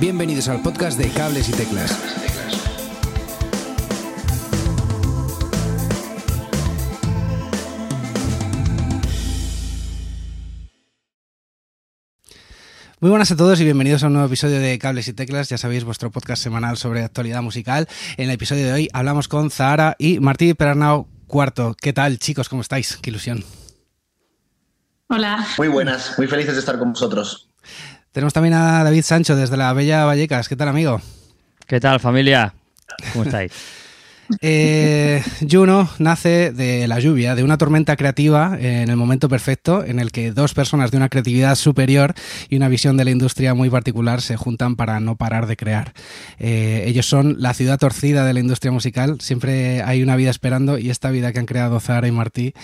Bienvenidos al podcast de Cables y Teclas. Muy buenas a todos y bienvenidos a un nuevo episodio de Cables y Teclas, ya sabéis, vuestro podcast semanal sobre actualidad musical. En el episodio de hoy hablamos con Zahara y Martí Perarnau Cuarto. ¿Qué tal, chicos? ¿Cómo estáis? Qué ilusión. Hola. Muy buenas, muy felices de estar con vosotros. Tenemos también a David Sancho desde la Bella Vallecas. ¿Qué tal, amigo? ¿Qué tal, familia? ¿Cómo estáis? Eh, Juno nace de la lluvia, de una tormenta creativa en el momento perfecto en el que dos personas de una creatividad superior y una visión de la industria muy particular se juntan para no parar de crear. Eh, ellos son la ciudad torcida de la industria musical, siempre hay una vida esperando y esta vida que han creado Zara y Martí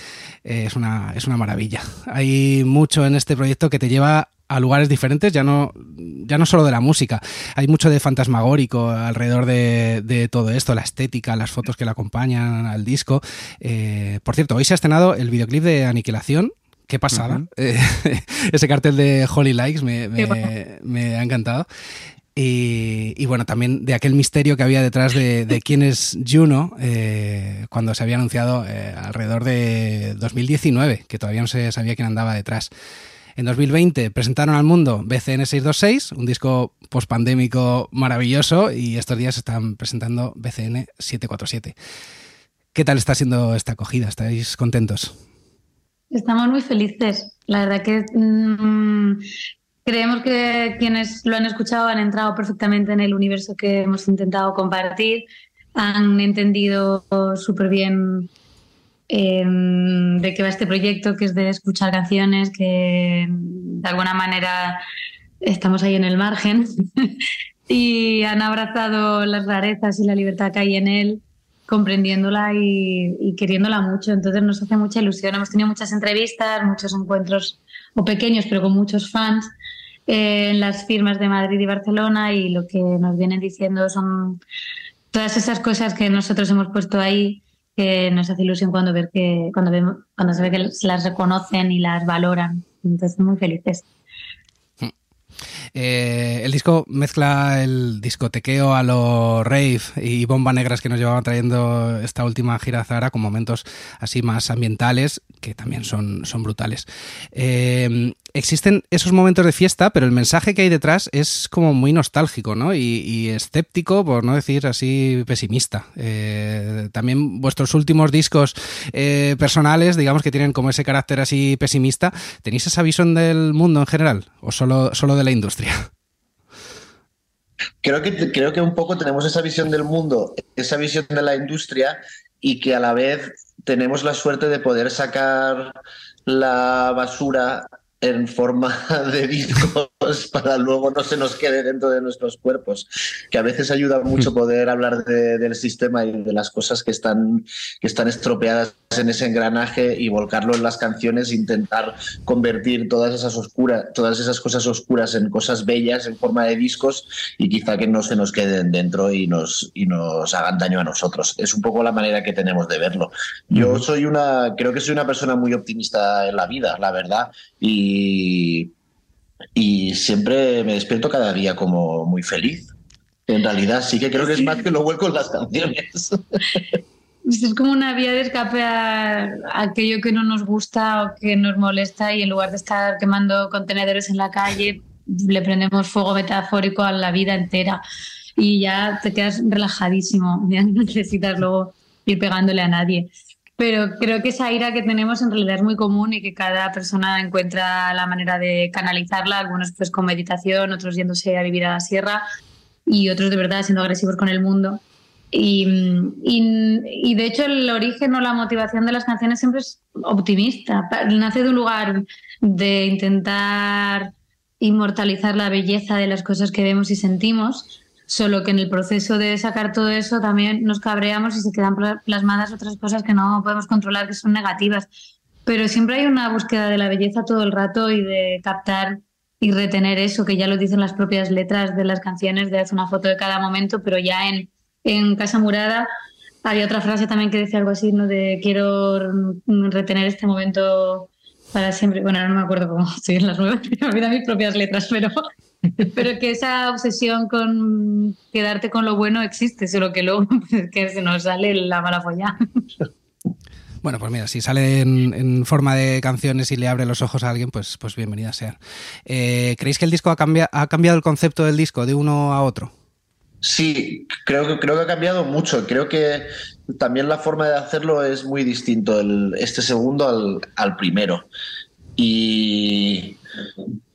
eh, es, una, es una maravilla. Hay mucho en este proyecto que te lleva a lugares diferentes, ya no, ya no solo de la música. Hay mucho de fantasmagórico alrededor de, de todo esto, la estética, las fotos que le acompañan al disco. Eh, por cierto, hoy se ha estrenado el videoclip de Aniquilación. Qué pasada. Uh -huh. eh, ese cartel de Holy Likes me, me, me ha encantado. Y, y, bueno, también de aquel misterio que había detrás de, de quién es Juno eh, cuando se había anunciado eh, alrededor de 2019, que todavía no se sabía quién andaba detrás. En 2020 presentaron al mundo BCN 626, un disco post-pandémico maravilloso, y estos días están presentando BCN 747. ¿Qué tal está siendo esta acogida? ¿Estáis contentos? Estamos muy felices. La verdad que mmm, creemos que quienes lo han escuchado han entrado perfectamente en el universo que hemos intentado compartir, han entendido súper bien eh, de qué va este proyecto, que es de escuchar canciones, que de alguna manera estamos ahí en el margen y han abrazado las rarezas y la libertad que hay en él, comprendiéndola y, y, queriéndola mucho. Entonces nos hace mucha ilusión. Hemos tenido muchas entrevistas, muchos encuentros, o pequeños, pero con muchos fans eh, en las firmas de Madrid y Barcelona y lo que nos vienen diciendo son todas esas cosas que nosotros hemos puesto ahí que nos hace ilusión cuando ver que cuando vemos cuando se ve que las reconocen y las valoran entonces muy felices eh, el disco mezcla el discotequeo a lo rave y bomba negras que nos llevaban trayendo esta última gira Zara con momentos así más ambientales que también son, son brutales. Eh, existen esos momentos de fiesta, pero el mensaje que hay detrás es como muy nostálgico ¿no? y, y escéptico, por no decir así pesimista. Eh, también vuestros últimos discos eh, personales, digamos que tienen como ese carácter así pesimista, ¿tenéis esa visión del mundo en general o solo, solo de la industria? Creo que, creo que un poco tenemos esa visión del mundo, esa visión de la industria y que a la vez tenemos la suerte de poder sacar la basura en forma de discos para luego no se nos quede dentro de nuestros cuerpos, que a veces ayuda mucho poder hablar de, del sistema y de las cosas que están, que están estropeadas en ese engranaje y volcarlo en las canciones, intentar convertir todas esas oscuras, todas esas cosas oscuras en cosas bellas en forma de discos y quizá que no se nos queden dentro y nos, y nos hagan daño a nosotros. Es un poco la manera que tenemos de verlo. Yo soy una, creo que soy una persona muy optimista en la vida, la verdad, y, y siempre me despierto cada día como muy feliz. En realidad sí que creo que es más que lo vuelco en las canciones. Es como una vía de escape a, aquello que no nos gusta o que nos molesta y en lugar de estar quemando contenedores en la calle, le prendemos fuego metafórico a la vida entera y ya te quedas relajadísimo, ya no necesitas luego ir pegándole a nadie. Pero creo que esa ira que tenemos en realidad es muy común y que cada persona encuentra la manera de canalizarla, algunos pues con meditación, otros yéndose a vivir a la sierra y otros de verdad siendo agresivos con el mundo. Y, y, de hecho el origen o la motivación de las canciones siempre es optimista. Nace de un lugar de intentar inmortalizar la belleza de las cosas que vemos y sentimos, solo que en el proceso de sacar todo eso también nos cabreamos y se quedan plasmadas otras cosas que no podemos controlar, que son negativas. Pero siempre hay una búsqueda de la belleza todo el rato y de captar y retener eso, que ya lo dicen las propias letras de las canciones, de hacer una foto de cada momento, pero ya en en Casa Murada había otra frase también que decía algo así, ¿no? De quiero retener este momento para siempre. Bueno, no me acuerdo cómo siguen las nuevas, me olvidan mis propias letras, pero Pero que esa obsesión con quedarte con lo bueno existe, solo que luego que se nos sale la mala folla. Bueno, pues mira, si sale en, forma de canciones y le abre los ojos a alguien, pues, pues bienvenida sea. Eh, ¿Creéis que el disco ha, ha cambiado el concepto del disco de uno a otro? Sí, creo que, creo que ha cambiado mucho. Creo que también la forma de hacerlo es muy distinto el, este segundo al, al primero. Y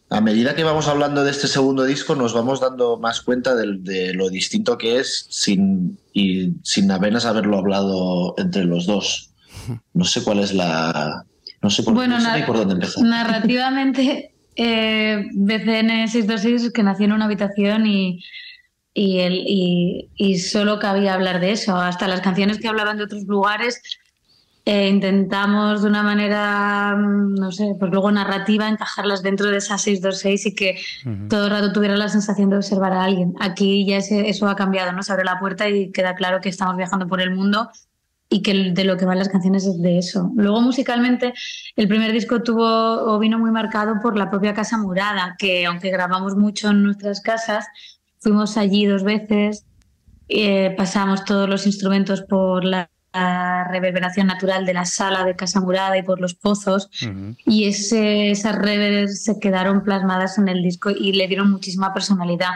a medida que vamos hablando de este segundo disco, nos vamos dando más cuenta de, lo distinto que es sin, y sin apenas haberlo hablado entre los dos. No sé cuál es la. No sé por, bueno, por dónde empezar. Narrativamente, eh, BCN 626 que nació en una habitación y y, el, y, solo cabía hablar de eso. Hasta las canciones que hablaban de otros lugares eh, intentamos de una manera, mm, no sé, pues luego narrativa, encajarlas dentro de esa 626 y que todo el rato tuviera la sensación de observar a alguien. Aquí ya eso ha cambiado, ¿no? Se abre la puerta y queda claro que estamos viajando por el mundo y que de lo que van las canciones es de eso. Luego musicalmente el primer disco tuvo o vino muy marcado por la propia Casa Murada, que aunque grabamos mucho en nuestras casas, Fuimos allí dos veces, eh, pasamos todos los instrumentos por la, reverberación natural de la sala de Casa Murada y por los pozos. Y ese, esas reverberaciones se quedaron plasmadas en el disco y le dieron muchísima personalidad.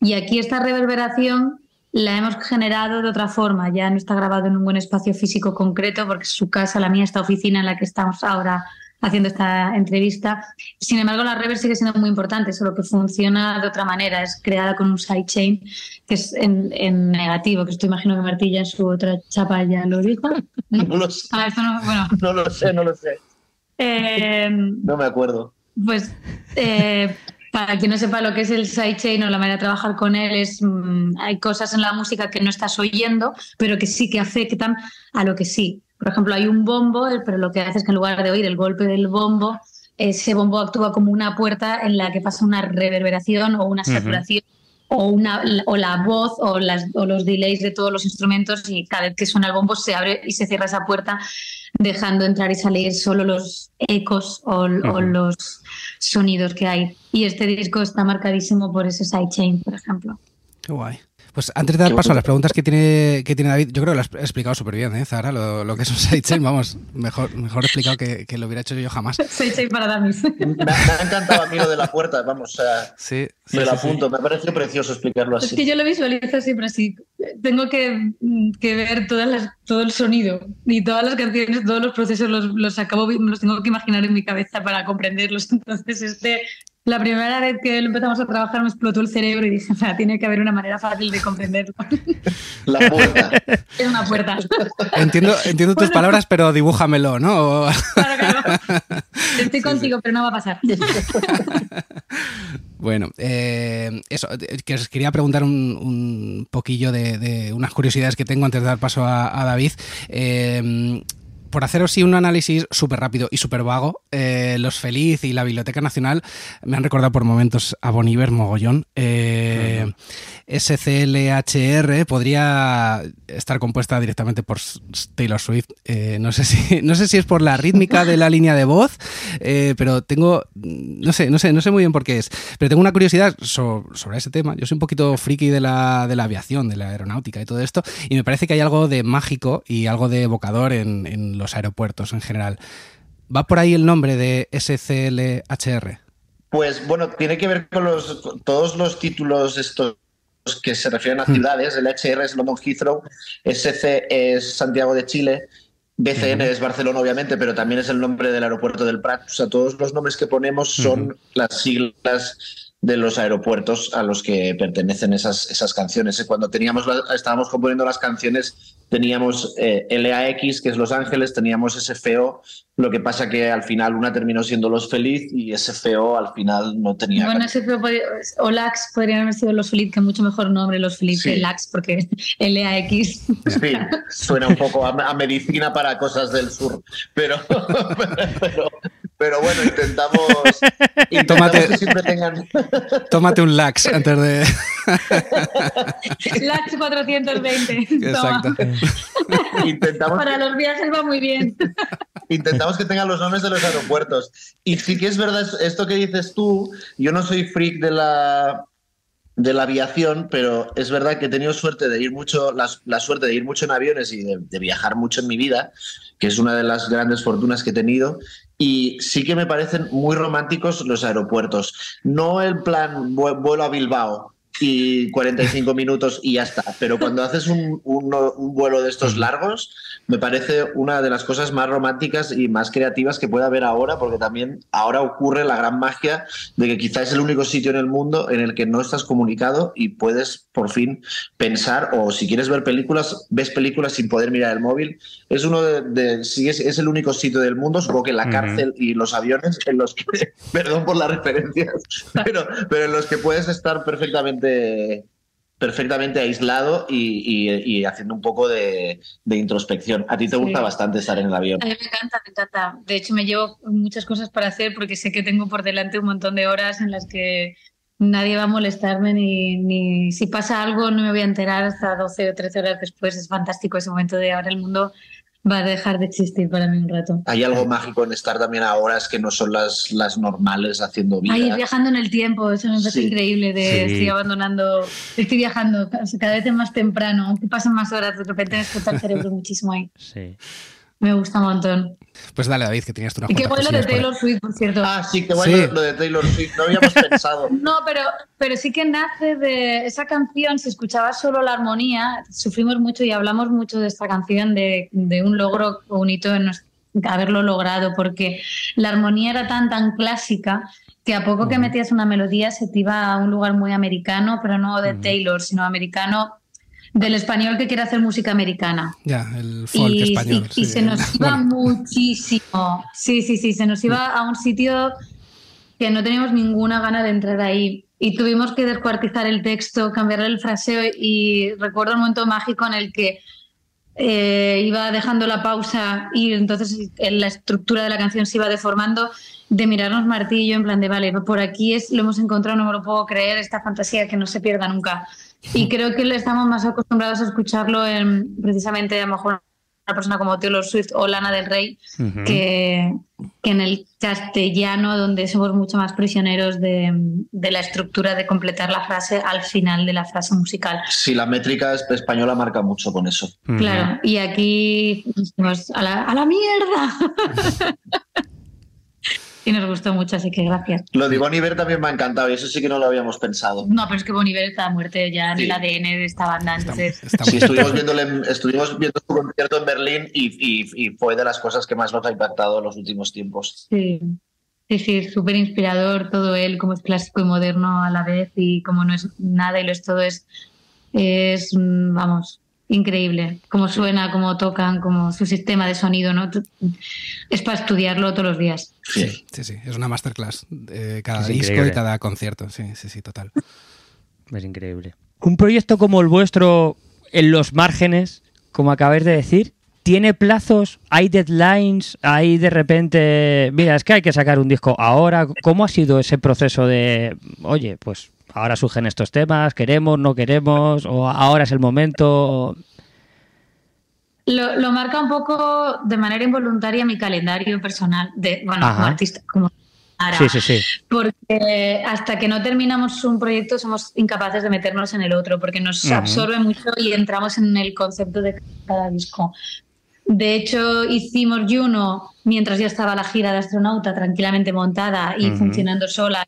Y aquí esta reverberación la hemos generado de otra forma, ya no está grabado en un buen espacio físico concreto porque su casa, la mía, esta oficina en la que estamos ahora haciendo esta entrevista. Sin embargo, la reverb sigue siendo muy importante, solo que funciona de otra manera. Es creada con un sidechain que es en, negativo, que esto imagino que Martilla en su otra chapa ya lo dijo. No lo sé. Ah, no, lo sé, no lo sé. Eh, no me acuerdo. Pues eh, para quien no sepa lo que es el sidechain o la manera de trabajar con él, es mm, hay cosas en la música que no estás oyendo, pero que sí que afectan a lo que sí. Por ejemplo, hay un bombo, pero lo que hace es que en lugar de oír el golpe del bombo, ese bombo actúa como una puerta en la que pasa una reverberación o una saturación. O, una, o la voz o, las, o los delays de todos los instrumentos y cada vez que suena el bombo se abre y se cierra esa puerta dejando entrar y salir solo los ecos o, o los sonidos que hay. Y este disco está marcadísimo por ese sidechain, por ejemplo. Qué guay. Pues antes de dar paso a las preguntas que tiene, que tiene David, yo creo que lo has explicado súper bien, ¿eh, Zara? Lo, que es un sidechain, vamos, mejor, mejor explicado que, que, lo hubiera hecho yo jamás. Sidechain para Damis. Me, me, ha encantado a mí lo de la puerta, vamos, o sea, sí, sí, me lo apunto, me ha parecido precioso explicarlo así. Es que yo lo visualizo siempre así. Tengo que, que ver todas las, todo el sonido y todas las canciones, todos los procesos los, los acabo, los tengo que imaginar en mi cabeza para comprenderlos. Entonces, este la primera vez que empezamos a trabajar me explotó el cerebro y dije, tiene que haber una manera fácil de comprenderlo. La puerta. Es una puerta. Entiendo, entiendo tus palabras, pero dibújamelo, ¿no? Claro, claro. Estoy contigo, pero no va a pasar. Bueno, eh, eso, eh, que os quería preguntar un, poquillo de, unas curiosidades que tengo antes de dar paso a, David. Eh, por haceros sí un análisis súper rápido y súper vago, eh, Los Feliz y la Biblioteca Nacional me han recordado por momentos a Boniver mogollón. Eh, SCLHR podría estar compuesta directamente por Taylor Swift. Eh, no, sé si, no sé si es por la rítmica de la línea de voz, eh, pero tengo, no sé, no sé, no sé muy bien por qué es. Pero tengo una curiosidad sobre, ese tema. Yo soy un poquito friki de la, de la aviación, de la aeronáutica y todo esto, y me parece que hay algo de mágico y algo de evocador en, en los aeropuertos en general. ¿Va por ahí el nombre de SCLHR? Pues bueno, tiene que ver con los, todos los títulos estos que se refieren a hmm. ciudades. El HR es London Heathrow, SC es Santiago de Chile, BCN es Barcelona, obviamente, pero también es el nombre del aeropuerto del Prat. O sea, todos los nombres que ponemos son las siglas de los aeropuertos a los que pertenecen esas, esas canciones. Cuando teníamos estábamos componiendo las canciones, teníamos eh, LAX, que es Los Ángeles, teníamos SFO, lo que pasa que al final una terminó siendo Los Feliz y SFO al final no tenía. Bueno, SFO o LAX podrían haber sido Los Feliz, que mucho mejor nombre Los Feliz que LAX, porque LAX. Sí, suena un poco a, medicina para cosas del sur, pero, pero, pero bueno, intentamos, tómate, que siempre tengan. Tómate un lax antes de. lax 420. Exacto. Intentamos Para los viajes va muy bien. intentamos que tengan los nombres de los aeropuertos. Y sí que es verdad esto que dices tú, yo no soy freak de la de la aviación, pero es verdad que he tenido suerte de ir mucho, la, suerte de ir mucho en aviones y de, viajar mucho en mi vida, que es una de las grandes fortunas que he tenido. Y sí que me parecen muy románticos los aeropuertos. No el plan vuelo a Bilbao, y 45 minutos y ya está. Pero cuando haces un, vuelo de estos largos, me parece una de las cosas más románticas y más creativas que puede haber ahora, porque también ahora ocurre la gran magia de que quizás es el único sitio en el mundo en el que no estás comunicado y puedes por fin pensar, o si quieres ver películas, ves películas sin poder mirar el móvil. Es uno de, si es, es, el único sitio del mundo, supongo que la cárcel y los aviones en los que, perdón por las referencias, pero, pero en los que puedes estar perfectamente perfectamente aislado y, haciendo un poco de, introspección. A ti te gusta bastante estar en el avión. A mí me encanta, me encanta. De hecho, me llevo muchas cosas para hacer porque sé que tengo por delante un montón de horas en las que nadie va a molestarme ni, ni si pasa algo no me voy a enterar hasta 12 o 13 horas después. Es fantástico ese momento de ahora el mundo va a dejar de existir para mí un rato. Hay algo mágico en estar también a horas que no son las, las normales haciendo vida. Ahí viajando en el tiempo, eso me parece increíble de estoy abandonando, estoy viajando cada vez más temprano, aunque pasen más horas, de repente me explota el cerebro muchísimo ahí. Sí. Me gusta un montón. Pues dale, David, que tenías una Y qué bueno lo de Taylor Swift, por cierto. Ah, sí, qué bueno lo de Taylor Swift. No habíamos pensado. No, pero, pero sí que nace de esa canción. Si escuchabas solo la armonía, sufrimos mucho y hablamos mucho de esta canción, de, de un logro, un hito en haberlo logrado, porque la armonía era tan, tan clásica que a poco que metías una melodía se te iba a un lugar muy americano, pero no de Taylor, sino americano del español que quiere hacer música americana. Ya, el folk y, español. Y, se nos iba muchísimo. Sí, sí, sí, se nos iba a un sitio que no teníamos ninguna gana de entrar ahí. Y tuvimos que descuartizar el texto, cambiarle el fraseo y recuerdo un momento mágico en el que eh, iba dejando la pausa y entonces la estructura de la canción se iba deformando de mirarnos martillo en plan de vale, por aquí es, lo hemos encontrado, no me lo puedo creer, esta fantasía que no se pierda nunca. Y creo que le estamos más acostumbrados a escucharlo en precisamente a lo mejor una persona como Taylor Swift o Lana del Rey que, que, en el castellano donde somos mucho más prisioneros de, de, la estructura de completar la frase al final de la frase musical. Sí, la métrica española marca mucho con eso. Claro, y aquí pues, a, la, a la mierda. y nos gustó mucho, así que gracias. Lo de Boniver también me ha encantado y eso sí que no lo habíamos pensado. No, pero es que Boniver está muerto ya en el ADN de esta banda, entonces... sí, estuvimos, estuvimos viendo su concierto en Berlín y, fue de las cosas que más nos ha impactado en los últimos tiempos. Sí. Sí, sí, súper inspirador todo él, como es clásico y moderno a la vez y como no es nada y lo es todo, es, es vamos, increíble. Cómo suena, cómo tocan, como su sistema de sonido, ¿no? Es para estudiarlo todos los días. Sí, sí, sí. Es una masterclass. de cada disco y cada concierto. Sí, sí, sí, total. Es increíble. Un proyecto como el vuestro, en los márgenes, como acabáis de decir, ¿tiene plazos? ¿Hay deadlines? ¿Hay de repente, mira, es que hay que sacar un disco ahora? ¿Cómo ha sido ese proceso de, oye, pues ahora surgen estos temas, queremos, no queremos, o ahora es el momento. Lo, marca un poco de manera involuntaria mi calendario personal, de, bueno, como artista, como sí, sí, sí. Porque hasta que no terminamos un proyecto somos incapaces de meternos en el otro, porque nos absorbe mucho y entramos en el concepto de cada disco. De hecho, hicimos Juno mientras ya estaba la gira de astronauta tranquilamente montada y funcionando sola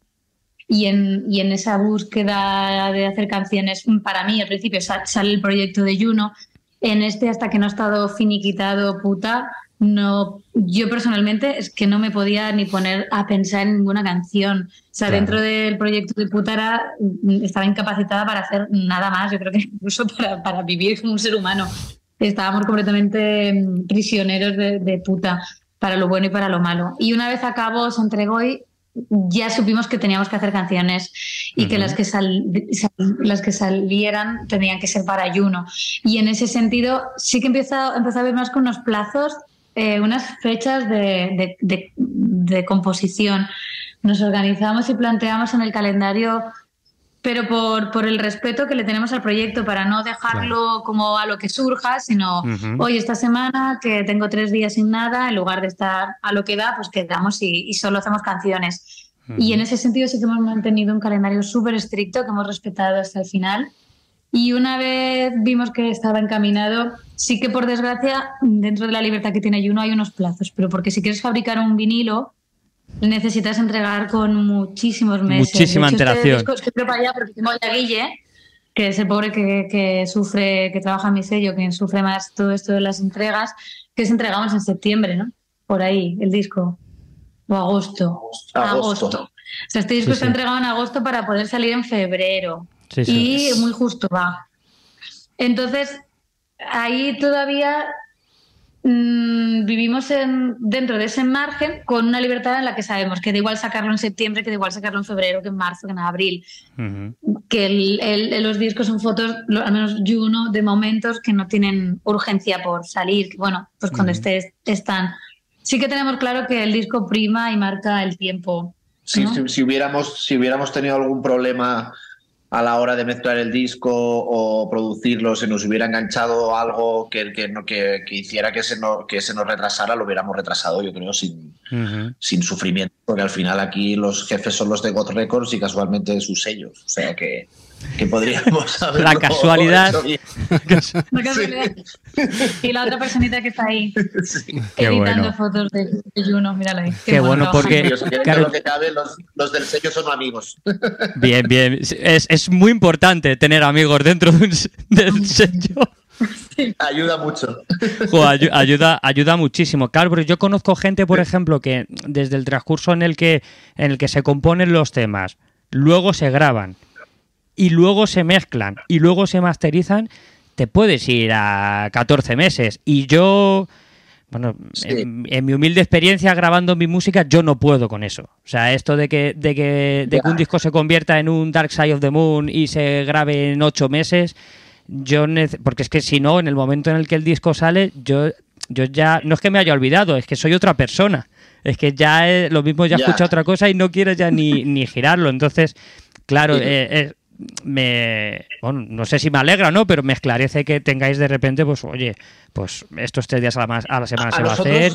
y en, y en esa búsqueda de hacer canciones, para mí al principio sale el proyecto de Juno, en este hasta que no ha estado finiquitado puta, no, yo personalmente es que no me podía ni poner a pensar en ninguna canción. O sea, dentro del proyecto de puta estaba incapacitada para hacer nada más, yo creo que incluso para, para vivir como un ser humano. Estábamos completamente mm, prisioneros de, de puta para lo bueno y para lo malo. Y una vez acabó, se entregó y ya supimos que teníamos que hacer canciones y que las que, las que salieran tenían que ser para ayuno. Y en ese sentido sí que empieza, empezó a ver más con unos plazos, eh, unas fechas de, de, composición. Nos organizamos y planteamos en el calendario pero por, por, el respeto que le tenemos al proyecto, para no dejarlo como a lo que surja, sino hoy esta semana que tengo tres días sin nada, en lugar de estar a lo que da, pues quedamos y, y solo hacemos canciones. Y en ese sentido sí que hemos mantenido un calendario súper estricto que hemos respetado hasta el final. Y una vez vimos que estaba encaminado, sí que por desgracia, dentro de la libertad que tiene Juno hay unos plazos, pero porque si quieres fabricar un vinilo, necesitas entregar con muchísimos meses. Muchísima este antelación. es que para allá porque tengo a Guille, que es el pobre que, que, sufre, que trabaja en mi sello, que sufre más todo esto de las entregas, que se entregamos en septiembre, ¿no? Por ahí, el disco. O agosto. Agosto. O sea, este disco Sí, está sí. entregado en agosto para poder salir en febrero. Sí, sí. Y muy justo va. Entonces, ahí todavía mm, vivimos en, dentro de ese margen con una libertad en la que sabemos que da igual sacarlo en septiembre, que da igual sacarlo en febrero, que en marzo, que en abril. Ujú. Que el- el- los discos son fotos, lo- al menos Juno, de momentos que no tienen urgencia por salir. Bueno, pues cuando Ujú. estés, están. Sí que tenemos claro que el disco prima y marca el tiempo. Sí, ¿no? si, si hubiéramos, si hubiéramos tenido algún problema a la hora de mezclar el disco o producirlo, se nos hubiera enganchado algo que, que, no- que, que hiciera que se, nos, que se nos retrasara, lo hubiéramos retrasado, yo creo, sin, sin sufrimiento, porque al final aquí los jefes son los de God Records y casualmente sus sellos. O sea que, que podríamos haberlo La casualidad. Y la otra personita que está ahí Qué editando bueno. fotos de, de Juno, mírala ahí. Qué bueno, trabajo. porque- Claro. lo que cabe, los, los del sello son amigos. Bien, bien. Es, es muy importante tener amigos dentro de un s- del sello. Ayuda mucho. Jo, ayu- ayuda, ayuda muchísimo. Claro, pero yo conozco gente, por ejemplo, que desde el transcurso en el que, en el que se componen los temas, luego se graban y luego se mezclan y luego se masterizan, te puedes ir a 14 meses. Y yo, bueno, Sí. en, en mi humilde experiencia grabando mi música, yo no puedo con eso. O sea, esto de que, de que, de que un disco se convierta en un Dark Side of the Moon y se grabe en 8 meses, yo porque es que si no, en el momento en el que el disco sale, yo, yo ya, no es que me haya olvidado, es que soy otra persona. Es que ya eh, lo mismo ya Ya. escucha otra cosa y no quiero ya ni, ni girarlo. Entonces, claro, Sí. eh, eh, me, bueno, no sé si me alegra o no, pero me esclarece que tengáis de repente, pues, oye, pues estos tres días a la, a la semana A se va a hacer.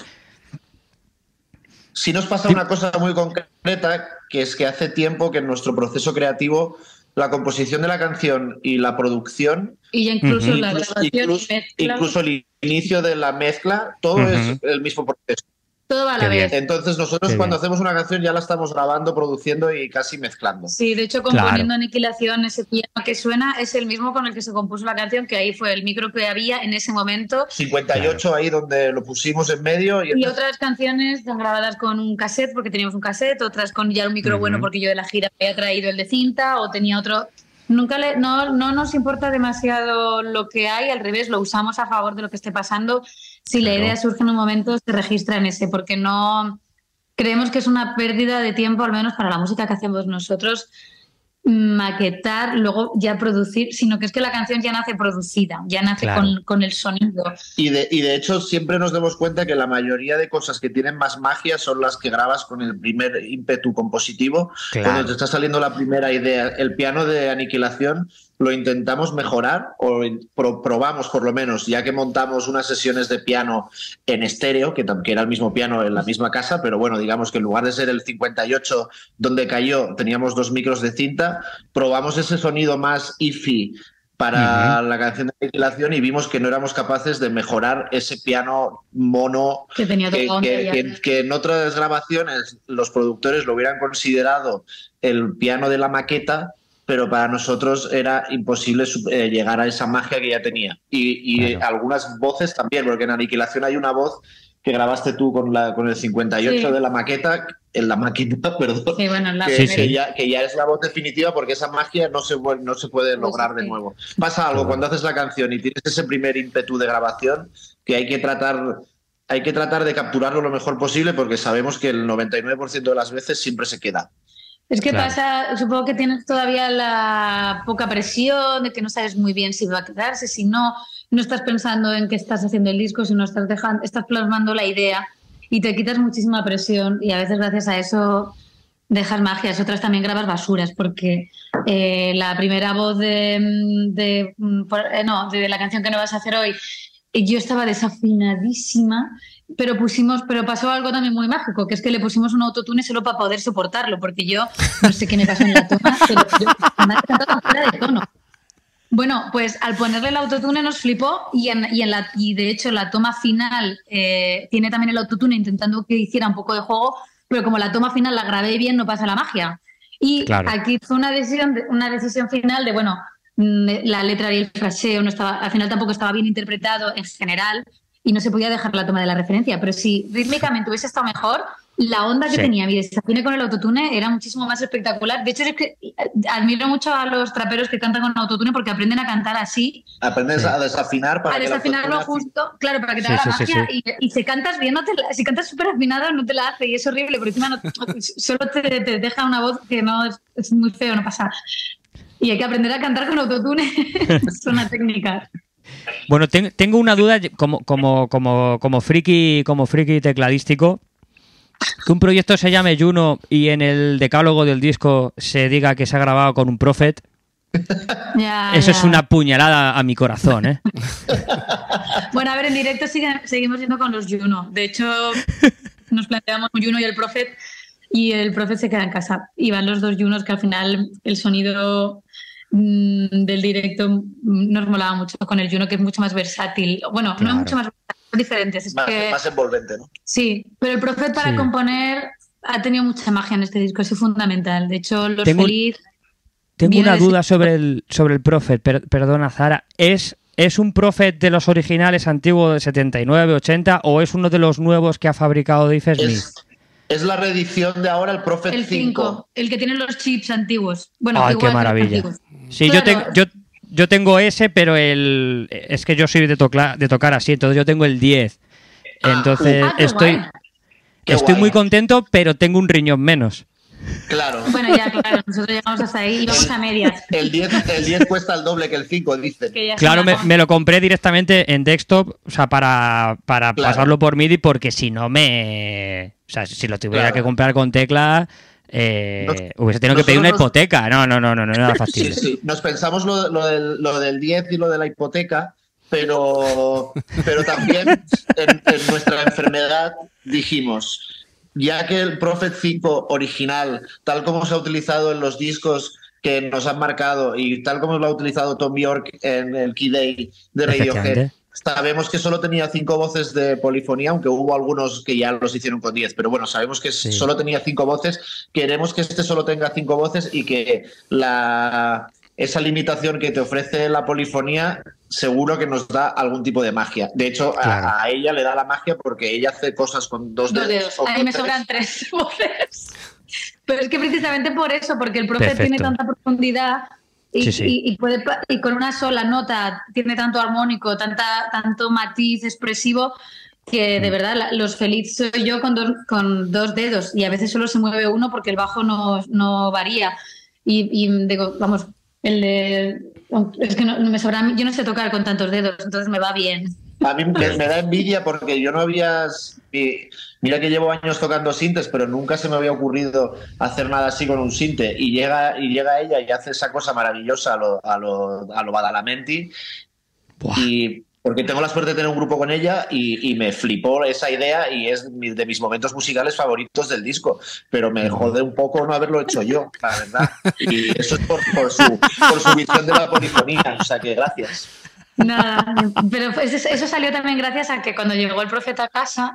Si nos pasa una cosa muy concreta, que es que hace tiempo que en nuestro proceso creativo la composición de la canción y la producción, Y incluso Ujú. la incluso, grabación y incluso- mezcla, incluso el inicio de la mezcla, todo es el mismo proceso. Todo va a Qué la bien. vez. Entonces nosotros Qué cuando bien. hacemos una canción ya la estamos grabando, produciendo y casi mezclando. Sí, de hecho, Claro. componiendo Aniquilación, ese piano que suena es el mismo con el que se compuso la canción, que ahí fue el micro que había en ese momento. 58 ahí donde lo pusimos en medio y, Y entonces- otras canciones están grabadas con un cassette, porque teníamos un cassette, otras con ya un micro Ujú. bueno, porque yo de la gira había traído el de cinta, o tenía otro. Nunca le, no, no nos importa demasiado lo que hay, al revés, lo usamos a favor de lo que esté pasando. Si la Claro. idea surge en un momento, se registra en ese, porque no creemos que es una pérdida de tiempo, al menos para la música que hacemos nosotros, maquetar, luego ya producir, sino que es que la canción ya nace producida, ya nace Claro. con, con el sonido. Y de, y de hecho siempre nos damos cuenta que la mayoría de cosas que tienen más magia son las que grabas con el primer ímpetu compositivo. Cuando te está saliendo la primera idea, el piano de aniquilación lo intentamos mejorar o pro- probamos por lo menos, ya que montamos unas sesiones de piano en estéreo, que, que era el mismo piano en la misma casa, pero bueno, digamos que en lugar de ser el 58 donde cayó, teníamos dos micros de cinta, probamos ese sonido más IFI para la canción de aniquilación y vimos que no éramos capaces de mejorar ese piano mono Que tenía que, que- que en otras grabaciones los productores lo hubieran considerado el piano de la maqueta, pero para nosotros era imposible eh, llegar a esa magia que ya tenía. Y, y, Claro. algunas voces también, porque en Aniquilación hay una voz que grabaste tú con, la, con el 58 Sí. de la maqueta, en la maqueta, perdón. Sí, bueno, la Que, que ya, que ya es la voz definitiva porque esa magia no se, no se puede se lograr de nuevo. Pasa algo cuando haces la canción y tienes ese primer ímpetu de grabación que hay que tratar hay que tratar de capturarlo lo mejor posible porque sabemos que el 99% de las veces siempre se queda. Es que Claro. pasa, supongo que tienes todavía la poca presión de que no sabes muy bien si va a quedarse, si no, no estás pensando en que estás haciendo el disco, si no estás dejando, estás plasmando la idea y te quitas muchísima presión y a veces gracias a eso dejas magias, otras también grabas basuras, porque eh, la primera voz de, de, eh, no, de la canción que no vas a hacer hoy, yo estaba desafinadísima, pero pusimos, pero pasó algo también muy mágico, que es que le pusimos un autotune solo para poder soportarlo, porque yo no sé qué me pasó en la toma, pero yo fuera de tono. Bueno, pues al ponerle el autotune nos flipó y, en, y, en la, y de hecho la toma final eh, tiene también el autotune intentando que hiciera un poco de juego, pero como la toma final la grabé bien, no pasa la magia. Y aquí fue una decisión, una decisión final de, bueno, la letra y el fraseo no estaba, al final tampoco estaba bien interpretado en general y no se podía dejar la toma de la referencia, pero si rítmicamente hubiese estado mejor, la onda que tenía mi desafine con el autotune era muchísimo más espectacular. De hecho, es que admiro mucho a los traperos que cantan con autotune porque aprenden a cantar así. Aprendes a desafinar para a desafinarlo justo, claro, para que te haga la magia. Y, y, si cantas bien, no te si cantas súper afinado, no te la hace y es horrible, porque encima no, solo te, te, deja una voz que no es, es, muy feo, no pasa. Y hay que aprender a cantar con autotune. es una técnica. Bueno, tengo una duda como, como, como, como friki, como friki tecladístico que un proyecto se llame Juno y en el decálogo del disco se diga que se ha grabado con un Prophet. Eso es una puñalada a mi corazón, ¿eh? bueno, a ver, en directo seguimos yendo con los Juno. De hecho, nos planteamos un Juno y el Prophet y el Prophet se queda en casa. Y van los dos Junos que al final el sonido mm, del directo nos molaba mucho con el Juno, que es mucho más versátil. Bueno, no es mucho más versátil diferentes. Es más, que, más, envolvente, ¿no? Sí, pero el Prophet para componer ha tenido mucha magia en este disco, es fundamental. De hecho, Los tengo, Feliz... Tengo una duda sobre el, sobre el Prophet, perdona Zara. ¿Es, ¿Es un Prophet de los originales antiguos de 79, 80 o es uno de los nuevos que ha fabricado Dave Smith? Es, es la reedición de ahora, el Prophet el 5. El que tiene los chips antiguos. Bueno, Ay, qué maravilla. Sí, claro. yo, tengo, yo, yo tengo ese, pero el es que yo soy de, tocar, de tocar así, entonces yo tengo el 10. Ah, entonces ah, estoy, estoy muy contento, pero tengo un riñón menos. Claro. Bueno, ya, claro, nosotros llegamos hasta ahí y vamos a medias. El 10, el 10 cuesta el doble que el 5, dicen. Claro, me, me, lo compré directamente en desktop, o sea, para, para claro. pasarlo por MIDI, porque si no me. O sea, si lo tuviera claro. que comprar con tecla, eh, Nos, hubiese tenido que pedir una hipoteca. No, no, no, no, no era factible. Sí, sí. Nos pensamos lo, lo, del, lo, del, 10 y lo de la hipoteca, pero, pero también en, en, nuestra enfermedad dijimos, ya que el Prophet 5 original, tal como se ha utilizado en los discos que nos han marcado y tal como lo ha utilizado Tom York en el Key Day de Radiohead, Sabemos que solo tenía cinco voces de polifonía, aunque hubo algunos que ya los hicieron con diez, pero bueno, sabemos que sí. solo tenía cinco voces. Queremos que este solo tenga cinco voces y que la, esa limitación que te ofrece la polifonía seguro que nos da algún tipo de magia. De hecho, claro. a, a, ella le da la magia porque ella hace cosas con dos, dos dedos. dedos. A mí me sobran tres voces. Pero es que precisamente por eso, porque el profe tiene tanta profundidad y, sí, sí. y, y, puede, y, con una sola nota tiene tanto armónico, tanta, tanto matiz expresivo que de Mm. verdad los feliz soy yo con dos, con dos dedos y a veces solo se mueve uno porque el bajo no, no varía. Y, y, digo, vamos, el de. Es que no, me sobra. Yo no sé tocar con tantos dedos, entonces me va bien. A mí me, me da envidia porque yo no había. Mira que llevo años tocando sintes, pero nunca se me había ocurrido hacer nada así con un sinte. Y llega, y llega ella y hace esa cosa maravillosa a lo, a lo, a lo Badalamenti. Buah. Y porque tengo la suerte de tener un grupo con ella y, y, me flipó esa idea y es de mis momentos musicales favoritos del disco. Pero me jode un poco no haberlo hecho yo, la verdad. Y eso es por, por, su, por su visión de la polifonía. O sea que gracias. Nada, pero eso salió también gracias a que cuando llegó el profeta a casa,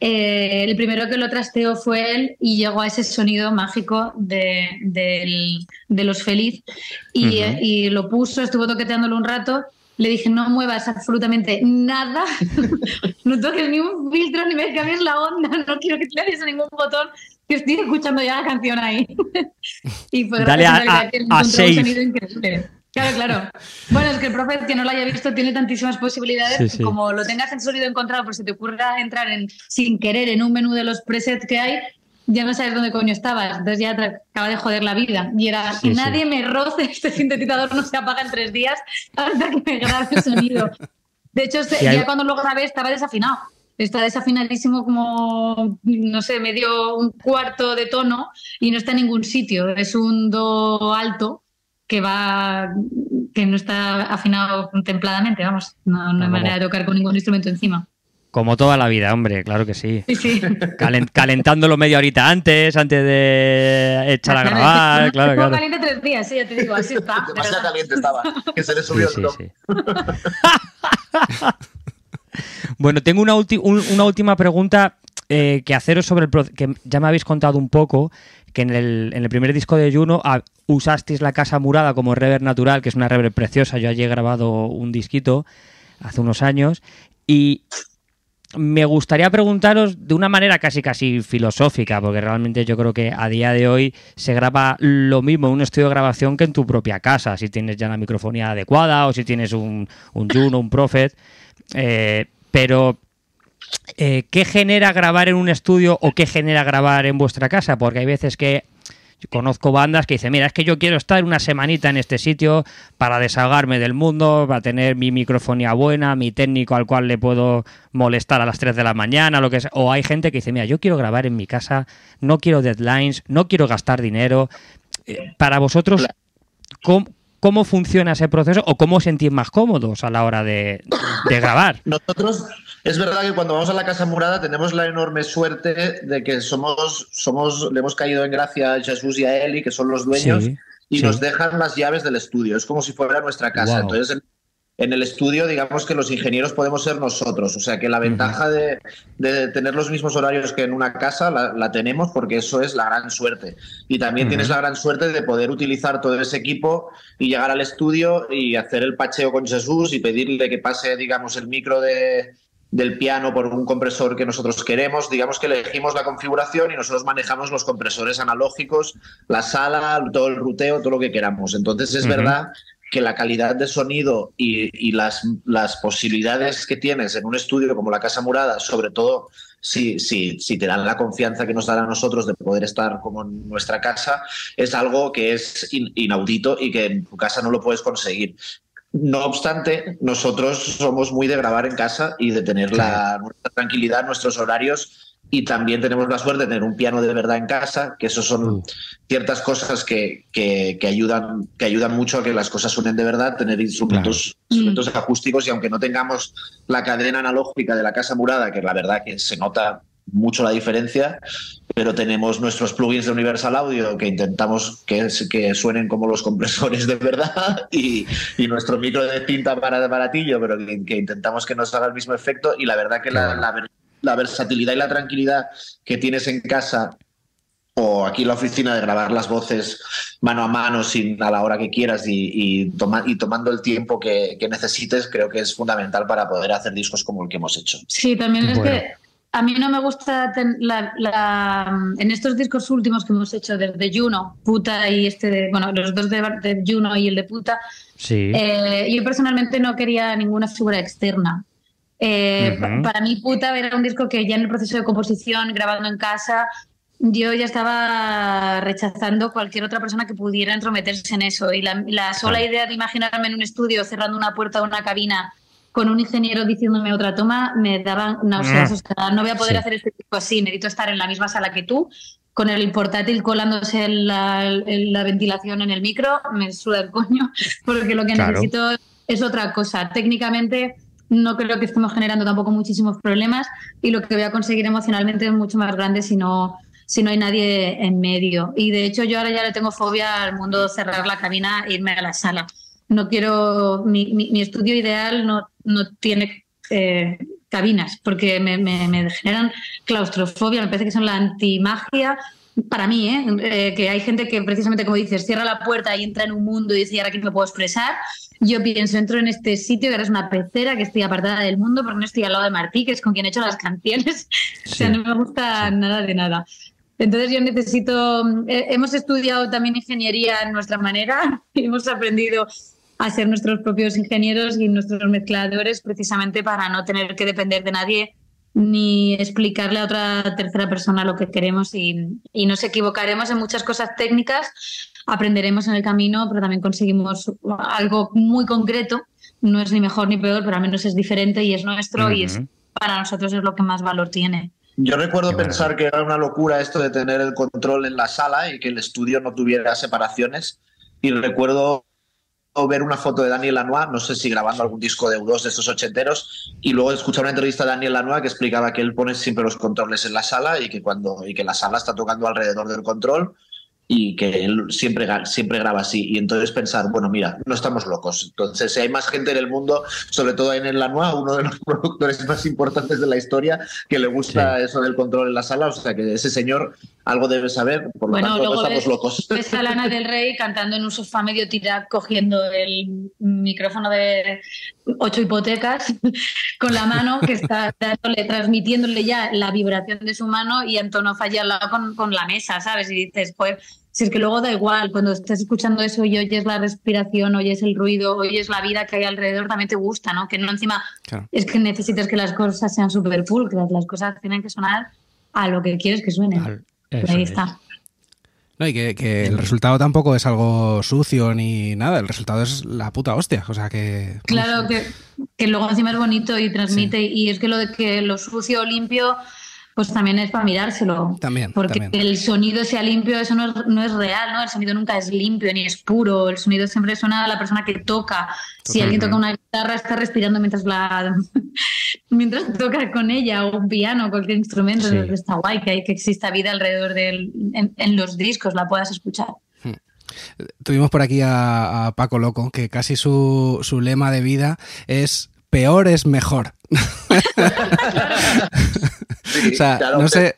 eh, el primero que lo trasteó fue él y llegó a ese sonido mágico de, de, de los feliz y, uh -huh. y, lo puso, estuvo toqueteándolo un rato. Le dije, no muevas absolutamente nada, no toques ni un filtro ni me cambies la onda, no quiero que le des ningún botón, que estoy escuchando ya la canción ahí. y fue Dale a, a, que a un sonido increíble. Claro, claro. Bueno, es que el profe que no lo haya visto tiene tantísimas posibilidades sí, sí. como lo tengas en sonido encontrado, por si te ocurra entrar en, sin querer en un menú de los presets que hay, ya no sabes dónde coño estabas. Entonces ya te acaba de joder la vida. Y era, sí, nadie me roce, este sintetizador no se apaga en tres días hasta que me grabe el sonido. De hecho, ya hay... cuando lo grabé estaba desafinado. está desafinadísimo como, no sé, medio un cuarto de tono y no está en ningún sitio. Es un do alto que va que no está afinado templadamente, vamos, no, no hay manera de tocar con ningún instrumento encima. Como toda la vida, hombre, claro que sí. Sí, sí. calentándolo media horita antes, antes de echar a grabar. Claro, claro. caliente tres días, sí, ya te digo, así está. Demasiado caliente estaba, que se le subió Sí, el Bueno, tengo una, ulti- un- una última pregunta eh, que haceros sobre el proceso, que ya me habéis contado un poco, que en el, en el primer disco de Juno ah, usasteis la casa murada como reverb natural, que es una reverb preciosa. Yo allí he grabado un disquito hace unos años y me gustaría preguntaros de una manera casi casi filosófica, porque realmente yo creo que a día de hoy se graba lo mismo en un estudio de grabación que en tu propia casa, si tienes ya la microfonía adecuada o si tienes un, un Juno, un Prophet. Eh, pero, eh, ¿qué genera grabar en un estudio o qué genera grabar en vuestra casa? Porque hay veces que conozco bandas que dicen, mira, es que yo quiero estar una semanita en este sitio para desahogarme del mundo, para tener mi microfonía buena, mi técnico al cual le puedo molestar a las 3 de la mañana, lo que sea. O hay gente que dice, mira, yo quiero grabar en mi casa, no quiero deadlines, no quiero gastar dinero. Eh, Para vosotros, ¿cómo, cómo funciona ese proceso o cómo os sentís más cómodos a la hora de, de grabar? Nosotros, es verdad que cuando vamos a la Casa Murada tenemos la enorme suerte de que somos, somos le hemos caído en gracia a Jesús y a Eli, que son los dueños, Sí, y sí. nos dejan las llaves del estudio. Es como si fuera nuestra casa. Wow. Entonces, en, el estudio, digamos que los ingenieros podemos ser nosotros. O sea que la ventaja de, de tener los mismos horarios que en una casa la, la tenemos porque eso es la gran suerte. Y también tienes la gran suerte de poder utilizar todo ese equipo y llegar al estudio y hacer el pacheo con Jesús y pedirle que pase, digamos, el micro de, del piano por un compresor que nosotros queremos. Digamos que elegimos la configuración y nosotros manejamos los compresores analógicos, la sala, todo el ruteo, todo lo que queramos. Entonces es verdad que la calidad de sonido y, y las, las posibilidades que tienes en un estudio como la Casa Murada, sobre todo si, si, si te dan la confianza que nos dan a nosotros de poder estar como en nuestra casa, es algo que es in- inaudito y que en tu casa no lo puedes conseguir. No obstante, nosotros somos muy de grabar en casa y de tener la, nuestra tranquilidad, nuestros horarios y también tenemos la suerte de tener un piano de verdad en casa, que eso son Mm. ciertas cosas que, que, que ayudan, que ayudan mucho a que las cosas suenen de verdad, tener instrumentos, instrumentos acústicos y aunque no tengamos la cadena analógica de la casa murada, que la verdad que se nota mucho la diferencia, pero tenemos nuestros plugins de Universal Audio que intentamos que, que suenen como los compresores de verdad y, y nuestro micro de cinta para baratillo, pero que, que intentamos que nos haga el mismo efecto y la verdad que la, Claro. la la versatilidad y la tranquilidad que tienes en casa o aquí en la oficina de grabar las voces mano a mano sin a la hora que quieras y, y, toma- y tomando el tiempo que, que necesites, creo que es fundamental para poder hacer discos como el que hemos hecho. Sí, también es Bueno. que a mí no me gusta ten- la, la- en estos discos últimos que hemos hecho desde Juno, Puta y este de, bueno, los dos de, de Juno y el de Puta, Sí. eh, yo personalmente no quería ninguna figura externa. Eh, Ujú. pa- Para mí, Puta era un disco que ya en el proceso de composición, grabando en casa, yo ya estaba rechazando cualquier otra persona que pudiera entrometerse en eso. Y la, la sola idea de imaginarme en un estudio cerrando una puerta de una cabina con un ingeniero diciéndome otra toma me daba náuseas. Mm. O sea, no voy a poder Sí. hacer este disco así. Necesito estar en la misma sala que tú, con el portátil colándose la, la ventilación en el micro. Me suda el coño, porque lo que Claro. necesito es otra cosa. Técnicamente no creo que estemos generando tampoco muchísimos problemas y lo que voy a conseguir emocionalmente es mucho más grande si no, si no hay nadie en medio. Y de hecho yo ahora ya le tengo fobia al mundo cerrar la cabina e irme a la sala. No quiero, mi, estudio ideal no, no tiene eh, cabinas porque me, me- generan claustrofobia, me parece que son la antimagia. Para mí, ¿eh? Eh, que hay gente que precisamente, como dices, cierra la puerta y entra en un mundo y dice, "¿Y ahora aquí me puedo expresar. Yo pienso, entro en este sitio que ahora es una pecera, que estoy apartada del mundo porque no estoy al lado de Martí, que es con quien he hecho las canciones. O sea, no me gusta nada de nada. Entonces yo necesito, eh, hemos estudiado también ingeniería en nuestra manera, y hemos aprendido a ser nuestros propios ingenieros y nuestros mezcladores precisamente para no tener que depender de nadie ni explicarle a otra tercera persona lo que queremos y, y nos equivocaremos en muchas cosas técnicas, aprenderemos en el camino, pero también conseguimos algo muy concreto. No es ni mejor ni peor, pero al menos es diferente y es nuestro y, es, para nosotros es lo que más valor tiene. Yo recuerdo pensar que era una locura esto de tener el control en la sala y que el estudio no tuviera separaciones. Y recuerdo ver una foto de Daniel Lanois, no sé si grabando algún disco de U2 de estos ochenteros, y luego escuchar una entrevista de Daniel Lanois que explicaba que él pone siempre los controles en la sala y que cuando y que la sala está tocando alrededor del control y que él siempre, siempre graba así. Y entonces pensar, bueno, mira, no estamos locos. Entonces, si hay más gente en el mundo, sobre todo en el Lanois, uno de los productores más importantes de la historia, que le gusta eso del control en la sala, o sea que ese señor algo debe saber, por lo bueno, tanto luego no estamos ves, locos. Ves a Lana del Rey cantando en un sofá medio tirado, cogiendo el micrófono de ocho hipotecas con la mano, que está dándole, transmitiéndole ya la vibración de su mano y Antonio falla al lado con, con la mesa, ¿sabes? Y dices, pues si es que luego da igual, cuando estás escuchando eso y oyes la respiración, oyes el ruido, oyes la vida que hay alrededor, también te gusta, ¿no? Que no encima Claro. es que necesitas que las cosas sean súper pulcras, las cosas tienen que sonar a lo que quieres que suenen. Al- ahí es. está. No, y que, que el resultado tampoco es algo sucio ni nada, el resultado es la puta hostia. O sea que. Claro que, que luego encima es bonito y transmite, y es que lo de que lo sucio o limpio, pues también es para mirárselo. También, Porque también. el sonido sea limpio, eso no es, no es real, ¿no? El sonido nunca es limpio ni es puro, el sonido siempre suena a la persona que toca. Si alguien toca una guitarra, está respirando mientras la mientras toca con ella, o un piano, cualquier instrumento, Sí. está guay que, hay, que exista vida alrededor del, en, en los discos, la puedas escuchar. Tuvimos por aquí a, a Paco Loco, que casi su, su lema de vida es peor es mejor. Sí, O sea, claro, no sé,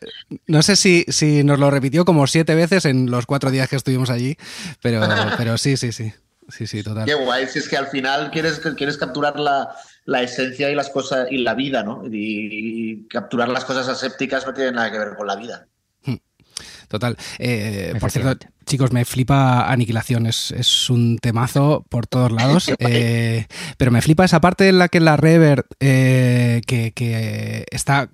no sé si, si nos lo repitió como siete veces en los cuatro días que estuvimos allí, pero, pero sí, sí, sí. Sí, sí, total. Qué guay, si es que al final quieres, quieres capturar la, la esencia y las cosas y la vida, ¿no? Y, y capturar las cosas asépticas no tiene nada que ver con la vida. Total. Eh, por cierto. Chicos, me flipa Aniquilación. Es, es un temazo por todos lados. eh, pero me flipa esa parte en la que la reverb, eh, que, que está,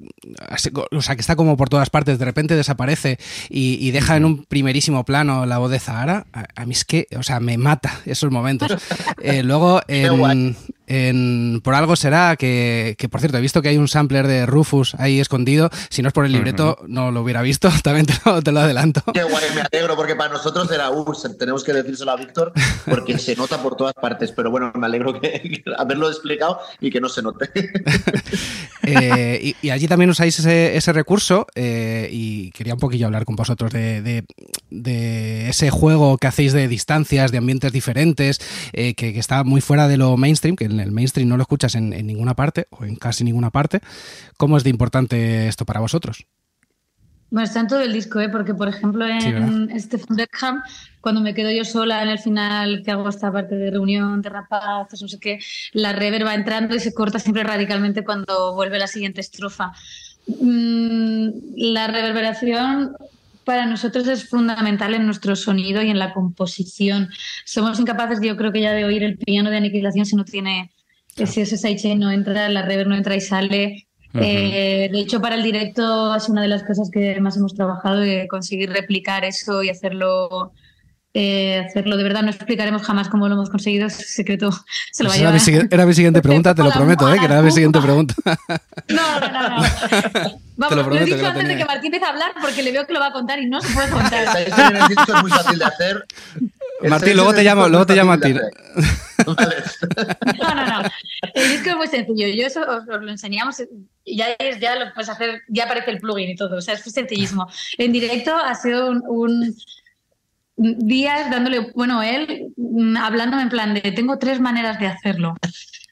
o sea, que está como por todas partes, de repente desaparece y, y deja en un primerísimo plano la voz de Zahara. A, a mí es que, o sea, me mata esos momentos. Eh, luego, en, en- por algo será que, que, por cierto, he visto que hay un sampler de Rufus ahí escondido. Si no es por el libreto, no lo hubiera visto. También te lo, te lo adelanto. Qué guay, me alegro, porque para nosotros era, se- tenemos que decírselo a Víctor, porque se nota por todas partes, pero bueno, me alegro que, haberlo explicado y que no se note. Eh, y, allí también usáis ese, ese recurso eh, y quería un poquillo hablar con vosotros de, de- ese juego que hacéis de distancias, de ambientes diferentes, eh, que, está muy fuera de lo mainstream, que en el mainstream no lo escuchas en ninguna parte o en casi ninguna parte. ¿Cómo es de importante esto para vosotros? Bueno, está en todo el disco, ¿eh? porque por ejemplo en Sí. Stephen Beckham, cuando me quedo yo sola en el final, que hago esta parte de reunión, de rapazos, no sé qué, la reverb va entrando y se corta siempre radicalmente cuando vuelve la siguiente estrofa. Mm, la reverberación para nosotros es fundamental en nuestro sonido y en la composición. Somos incapaces, yo creo que ya de oír el piano de aniquilación si no tiene, si ese sidechain no entra, la reverb no entra y sale. Eh, de hecho, para el directo es una de las cosas que más hemos trabajado de conseguir replicar eso y hacerlo, eh, hacerlo de verdad. No explicaremos jamás cómo lo hemos conseguido, es secreto. Se lo va a Pues era, mi, llevar. sigui- era mi siguiente pregunta, te lo prometo, ¿eh? que era mi siguiente pregunta. No, no, no, no. Vamos, Te lo he que dicho lo antes de que Martín empiece a hablar porque le veo que lo va a contar y no se puede contar. El es muy fácil de hacer. El Martín, luego te llamo- luego te llamo a ti. Vale. No, no, no. El disco es muy sencillo. Yo eso os, os lo enseñamos. Ya, es, ya lo puedes hacer, ya aparece el plugin y todo. O sea, es sencillísimo. En directo ha sido un, un días dándole, bueno, él mm, hablándome en plan de tengo tres maneras de hacerlo.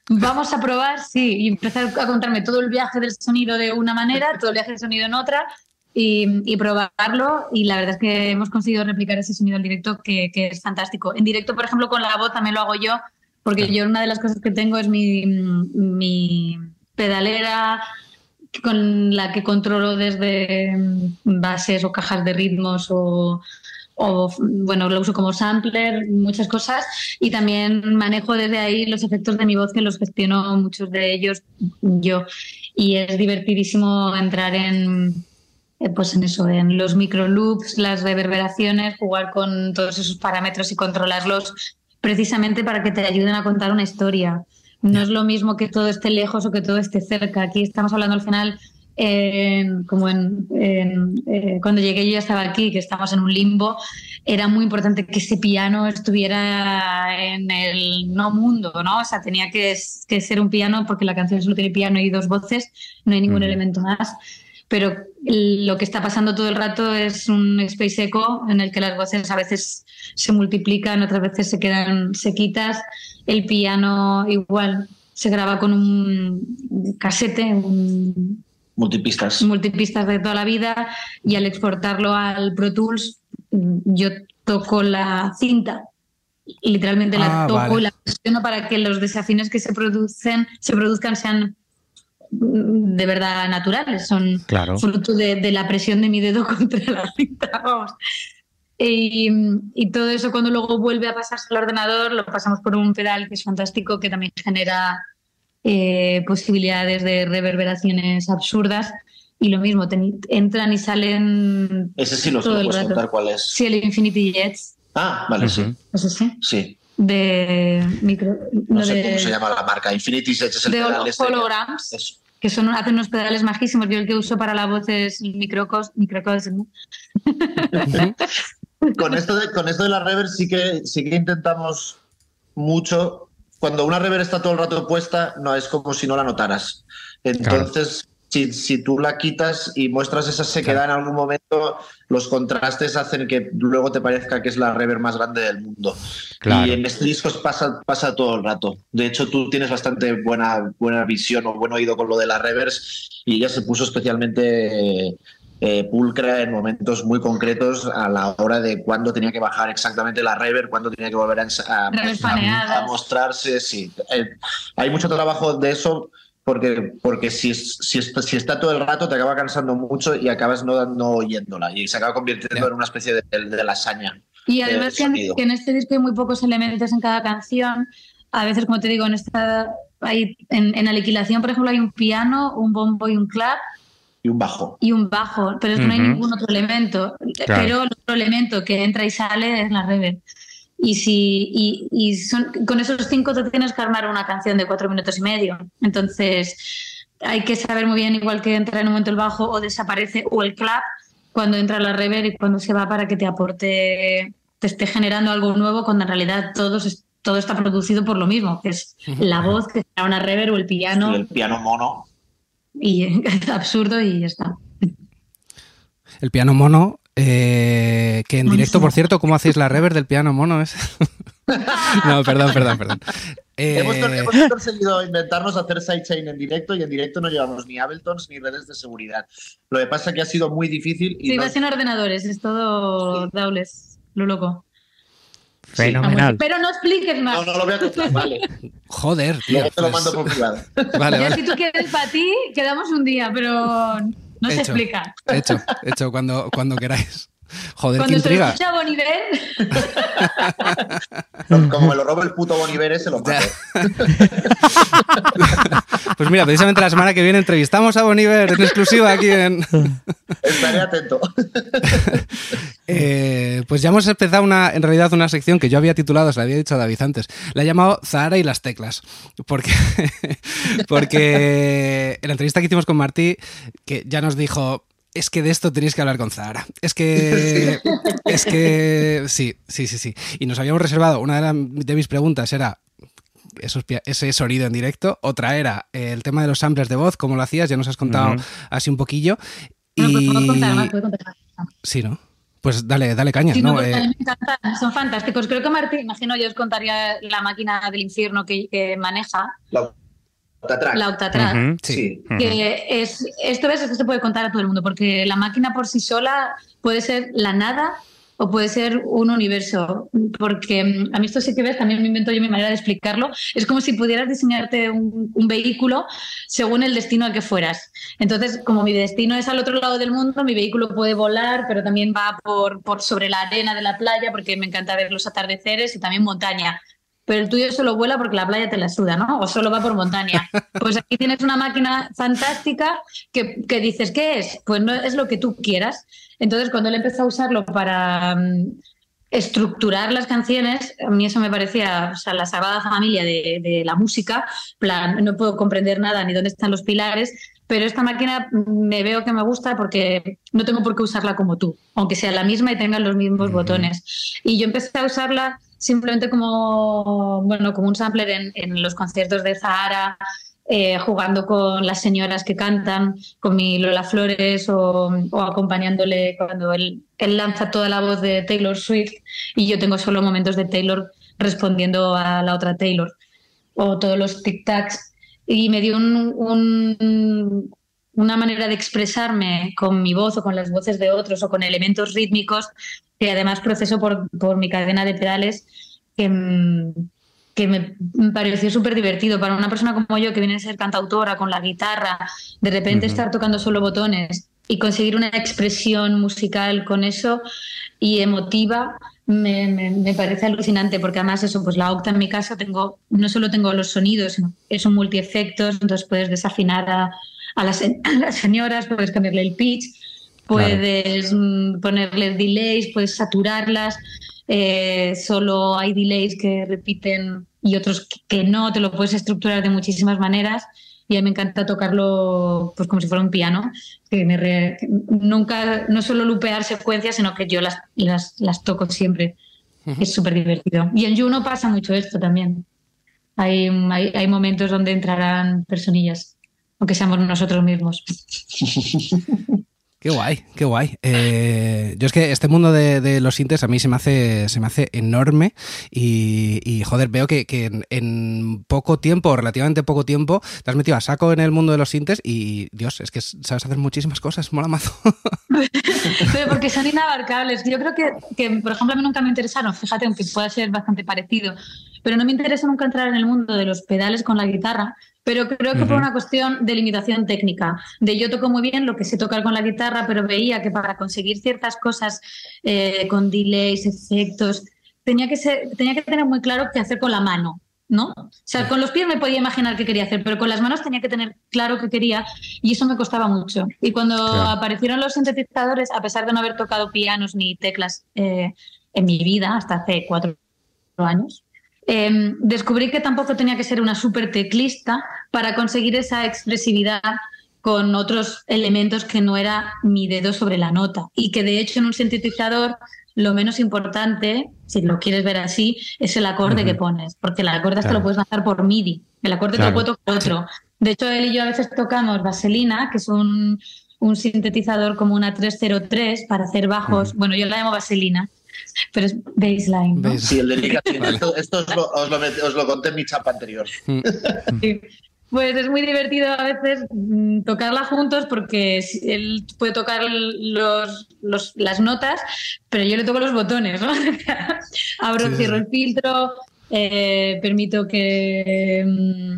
Vamos a probar, sí, y empezar a contarme todo el viaje del sonido de una manera, todo el viaje del sonido en otra, y, y probarlo. Y la verdad es que hemos conseguido replicar ese sonido en directo que, que es fantástico. En directo, por ejemplo, con la voz también lo hago yo, porque yo una de las cosas que tengo es mi, mi pedalera con la que controlo desde mm, bases o cajas de ritmos o, o, bueno, lo uso como sampler, muchas cosas, y también manejo desde ahí los efectos de mi voz, que los gestiono muchos de ellos yo. Y es divertidísimo entrar en, eh, pues en eso, en los micro loops, las reverberaciones, jugar con todos esos parámetros y controlarlos precisamente para que te ayuden a contar una historia. No es lo mismo que todo esté lejos o que todo esté cerca. Aquí estamos hablando al final, eh, como en, eh, cuando llegué yo ya estaba aquí, que estamos en un limbo, era muy importante que ese piano estuviera en el no mundo, ¿no? O sea, tenía que, ser un piano porque la canción solo tiene piano y dos voces, no hay ningún elemento más pero lo que está pasando todo el rato es un space echo en el que las voces a veces se multiplican, otras veces se quedan sequitas. El piano igual se graba con un casete, un multipistas. Multipistas de toda la vida y al exportarlo al Pro Tools yo toco la cinta literalmente la ah, toco y la presiono para que los desafines que se producen se produzcan sean de verdad naturales, son fruto de, la presión de mi dedo contra la cinta. Y, todo eso cuando luego vuelve a pasarse al ordenador lo pasamos por un pedal que es fantástico, que también genera eh, posibilidades de reverberaciones absurdas. Y lo mismo, entran y salen. Ese sí lo puedes contar cuál es. Sí, el Infinity Jets. Ah, vale, sí. ¿Eso sí? Sí. De micro. No, sé cómo se llama la marca. Infinity Jets es el de pedal este holograms que son, hacen unos pedales majísimos. Yo el que uso para la voz es el microcos, microcos con, esto de, con esto de la reverb sí que, sí que intentamos mucho. Cuando una reverb está todo el rato puesta, no es como si no la notaras. Entonces, si, si, tú la quitas y muestras esa sequedad en algún momento, los contrastes hacen que luego te parezca que es la reverb más grande del mundo. Y en este disco pasa, pasa todo el rato. De hecho, tú tienes bastante buena, buena visión o buen oído con lo de la reverse y ella se puso especialmente eh, pulcra en momentos muy concretos a la hora de cuándo tenía que bajar exactamente la reverb, cuándo tenía que volver a, mostrarse. Sí. Eh, hay mucho trabajo de eso porque, porque si, si, si, está todo el rato te acaba cansando mucho y acabas no, no oyéndola y se acaba convirtiendo en una especie de, de, lasaña. Y además que en, este disco hay muy pocos elementos en cada canción. A veces, como te digo, en esta hay, en, en Aniquilación, por ejemplo, hay un piano, un bombo y un clap. Y un bajo. Y un bajo, pero no hay ningún otro elemento. Pero el otro elemento que entra y sale es la reverb. Y, si, y, y son, con esos cinco te tienes que armar una canción de cuatro minutos y medio. Entonces hay que saber muy bien, igual que entra en un momento el bajo o desaparece, o el clap, cuando entra la reverb y cuando se va para que te aporte, te esté generando algo nuevo, cuando en realidad todo, todo está producido por lo mismo, que es la voz, que será una reverb o el piano. el piano mono. Y es absurdo y ya está. El piano mono eh, que en directo, por cierto, ¿cómo hacéis la reverb del piano mono? no, perdón, perdón, perdón. Hemos, eh, conseguido inventarnos hacer sidechain en directo y en directo no llevamos ni Abletons ni redes de seguridad. Lo que pasa es que ha sido muy difícil. Y sí, va sin ordenadores, es todo sí. lo loco. Fenomenal. pero no expliques más. No, no lo voy a contar, vale. Joder, tío. te lo mando por privado. Vale, vale. Si tú quieres para ti, quedamos un día, pero no se explica. Hecho, hecho, cuando, cuando queráis. Joder, Cuando qué intriga. Se Boniver. Como me lo roba el puto Boniver, se lo mato. pues mira, precisamente la semana que viene entrevistamos a Boniver en exclusiva aquí en. Estaré atento. Eh, pues ya hemos empezado una, en realidad una sección que yo había titulado, se la había dicho a David antes. La he llamado Zahara y las teclas. Porque, porque en la entrevista que hicimos con Martí, que ya nos dijo, es que de esto tenéis que hablar con Zahara. Es que. es que. Sí, sí, sí, sí. Y nos habíamos reservado. Una de, mis preguntas era. ese sonido en directo. Otra era el tema de los samples de voz, cómo lo hacías, ya nos has contado así un poquillo. Pues y... contar, contar. Sí, ¿no? Pues dale, dale caña. Sí, ¿no? Pues eh, me encantan, son fantásticos. Creo que Martín, imagino yo os contaría la máquina del infierno que, maneja. La Octatrack. sí. Que es, esto ves, esto se puede contar a todo el mundo, porque la máquina por sí sola puede ser la nada o puede ser un universo, porque mm, a mí esto sí que ves, también me invento yo mi manera de explicarlo, es como si pudieras diseñarte un, vehículo según el destino al que fueras. Entonces, como mi destino es al otro lado del mundo, mi vehículo puede volar, pero también va por, por sobre la arena de la playa, porque me encanta ver los atardeceres y también montaña pero el tuyo solo vuela porque la playa te la suda, ¿no? O solo va por montaña. Pues aquí tienes una máquina fantástica que, dices, ¿qué es? Pues no es lo que tú quieras. Entonces, cuando él empezó a usarlo para, mm, estructurar las canciones, a mí eso me parecía o sea, la sagrada familia de, de, la música, plan, no puedo comprender nada ni dónde están los pilares, pero esta máquina me veo que me gusta porque no tengo por qué usarla como tú, aunque sea la misma y tenga los mismos botones. Y yo empecé a usarla simplemente como, bueno, como un sampler en, los conciertos de Zahara, eh, jugando con las señoras que cantan, con mi Lola Flores o, o acompañándole cuando él, él, lanza toda la voz de Taylor Swift y yo tengo solo momentos de Taylor respondiendo a la otra Taylor o todos los tic-tacs. Y me dio un, un, una manera de expresarme con mi voz o con las voces de otros o con elementos rítmicos que además proceso por, por mi cadena de pedales que, que me pareció súper divertido para una persona como yo que viene a ser cantautora con la guitarra, de repente uh -huh. estar tocando solo botones y conseguir una expresión musical con eso y emotiva me, me, me, parece alucinante porque además eso pues la octa en mi casa tengo no solo tengo los sonidos es un multiefectos entonces puedes desafinar a, a, las, a las señoras puedes cambiarle el pitch puedes claro. ponerle delays puedes saturarlas eh, solo hay delays que repiten y otros que no, te lo puedes estructurar de muchísimas maneras y a mí me encanta tocarlo pues como si fuera un piano, que me re... nunca, no solo lupear secuencias, sino que yo las, las, las toco siempre. Uh -huh. Es súper divertido. Y en Juno pasa mucho esto también. Hay, hay, hay momentos donde entrarán personillas, aunque seamos nosotros mismos. Qué guay, qué guay. Eh, yo es que este mundo de, de, los sintes a mí se me hace, se me hace enorme y, y joder, veo que, que en, en, poco tiempo, relativamente poco tiempo, te has metido a saco en el mundo de los sintes y, Dios, es que sabes hacer muchísimas cosas, mola mazo. Pero porque son inabarcables. Yo creo que, que, por ejemplo, a mí nunca me interesaron, fíjate, aunque pueda ser bastante parecido, pero no me interesa nunca entrar en el mundo de los pedales con la guitarra, pero creo que uh -huh. por una cuestión de limitación técnica, de yo toco muy bien lo que sé tocar con la guitarra, pero veía que para conseguir ciertas cosas eh, con delays, efectos, tenía que, ser, tenía que tener muy claro qué hacer con la mano, ¿no? O sea, con los pies me podía imaginar qué quería hacer, pero con las manos tenía que tener claro qué quería y eso me costaba mucho. Y cuando claro. aparecieron los sintetizadores, a pesar de no haber tocado pianos ni teclas eh, en mi vida hasta hace cuatro años, eh, descubrí que tampoco tenía que ser una súper teclista para conseguir esa expresividad con otros elementos que no era mi dedo sobre la nota y que de hecho en un sintetizador lo menos importante, si lo quieres ver así, es el acorde uh -huh. que pones, porque el acorde claro. lo puedes lanzar por MIDI, el acorde claro. te lo puede tocar otro. De hecho, él y yo a veces tocamos Vaselina, que es un, un sintetizador como una 303 para hacer bajos, uh -huh. bueno, yo la llamo Vaselina, pero es baseline. ¿no? Sí, el dedicación. esto, esto os, lo, os, lo, os, lo, conté en mi chapa anterior. sí. Pues es muy divertido a veces mm, tocarla juntos porque él puede tocar los, los, las notas, pero yo le toco los botones, ¿no? Abro, sí, cierro sí. el filtro, eh, permito que, mm,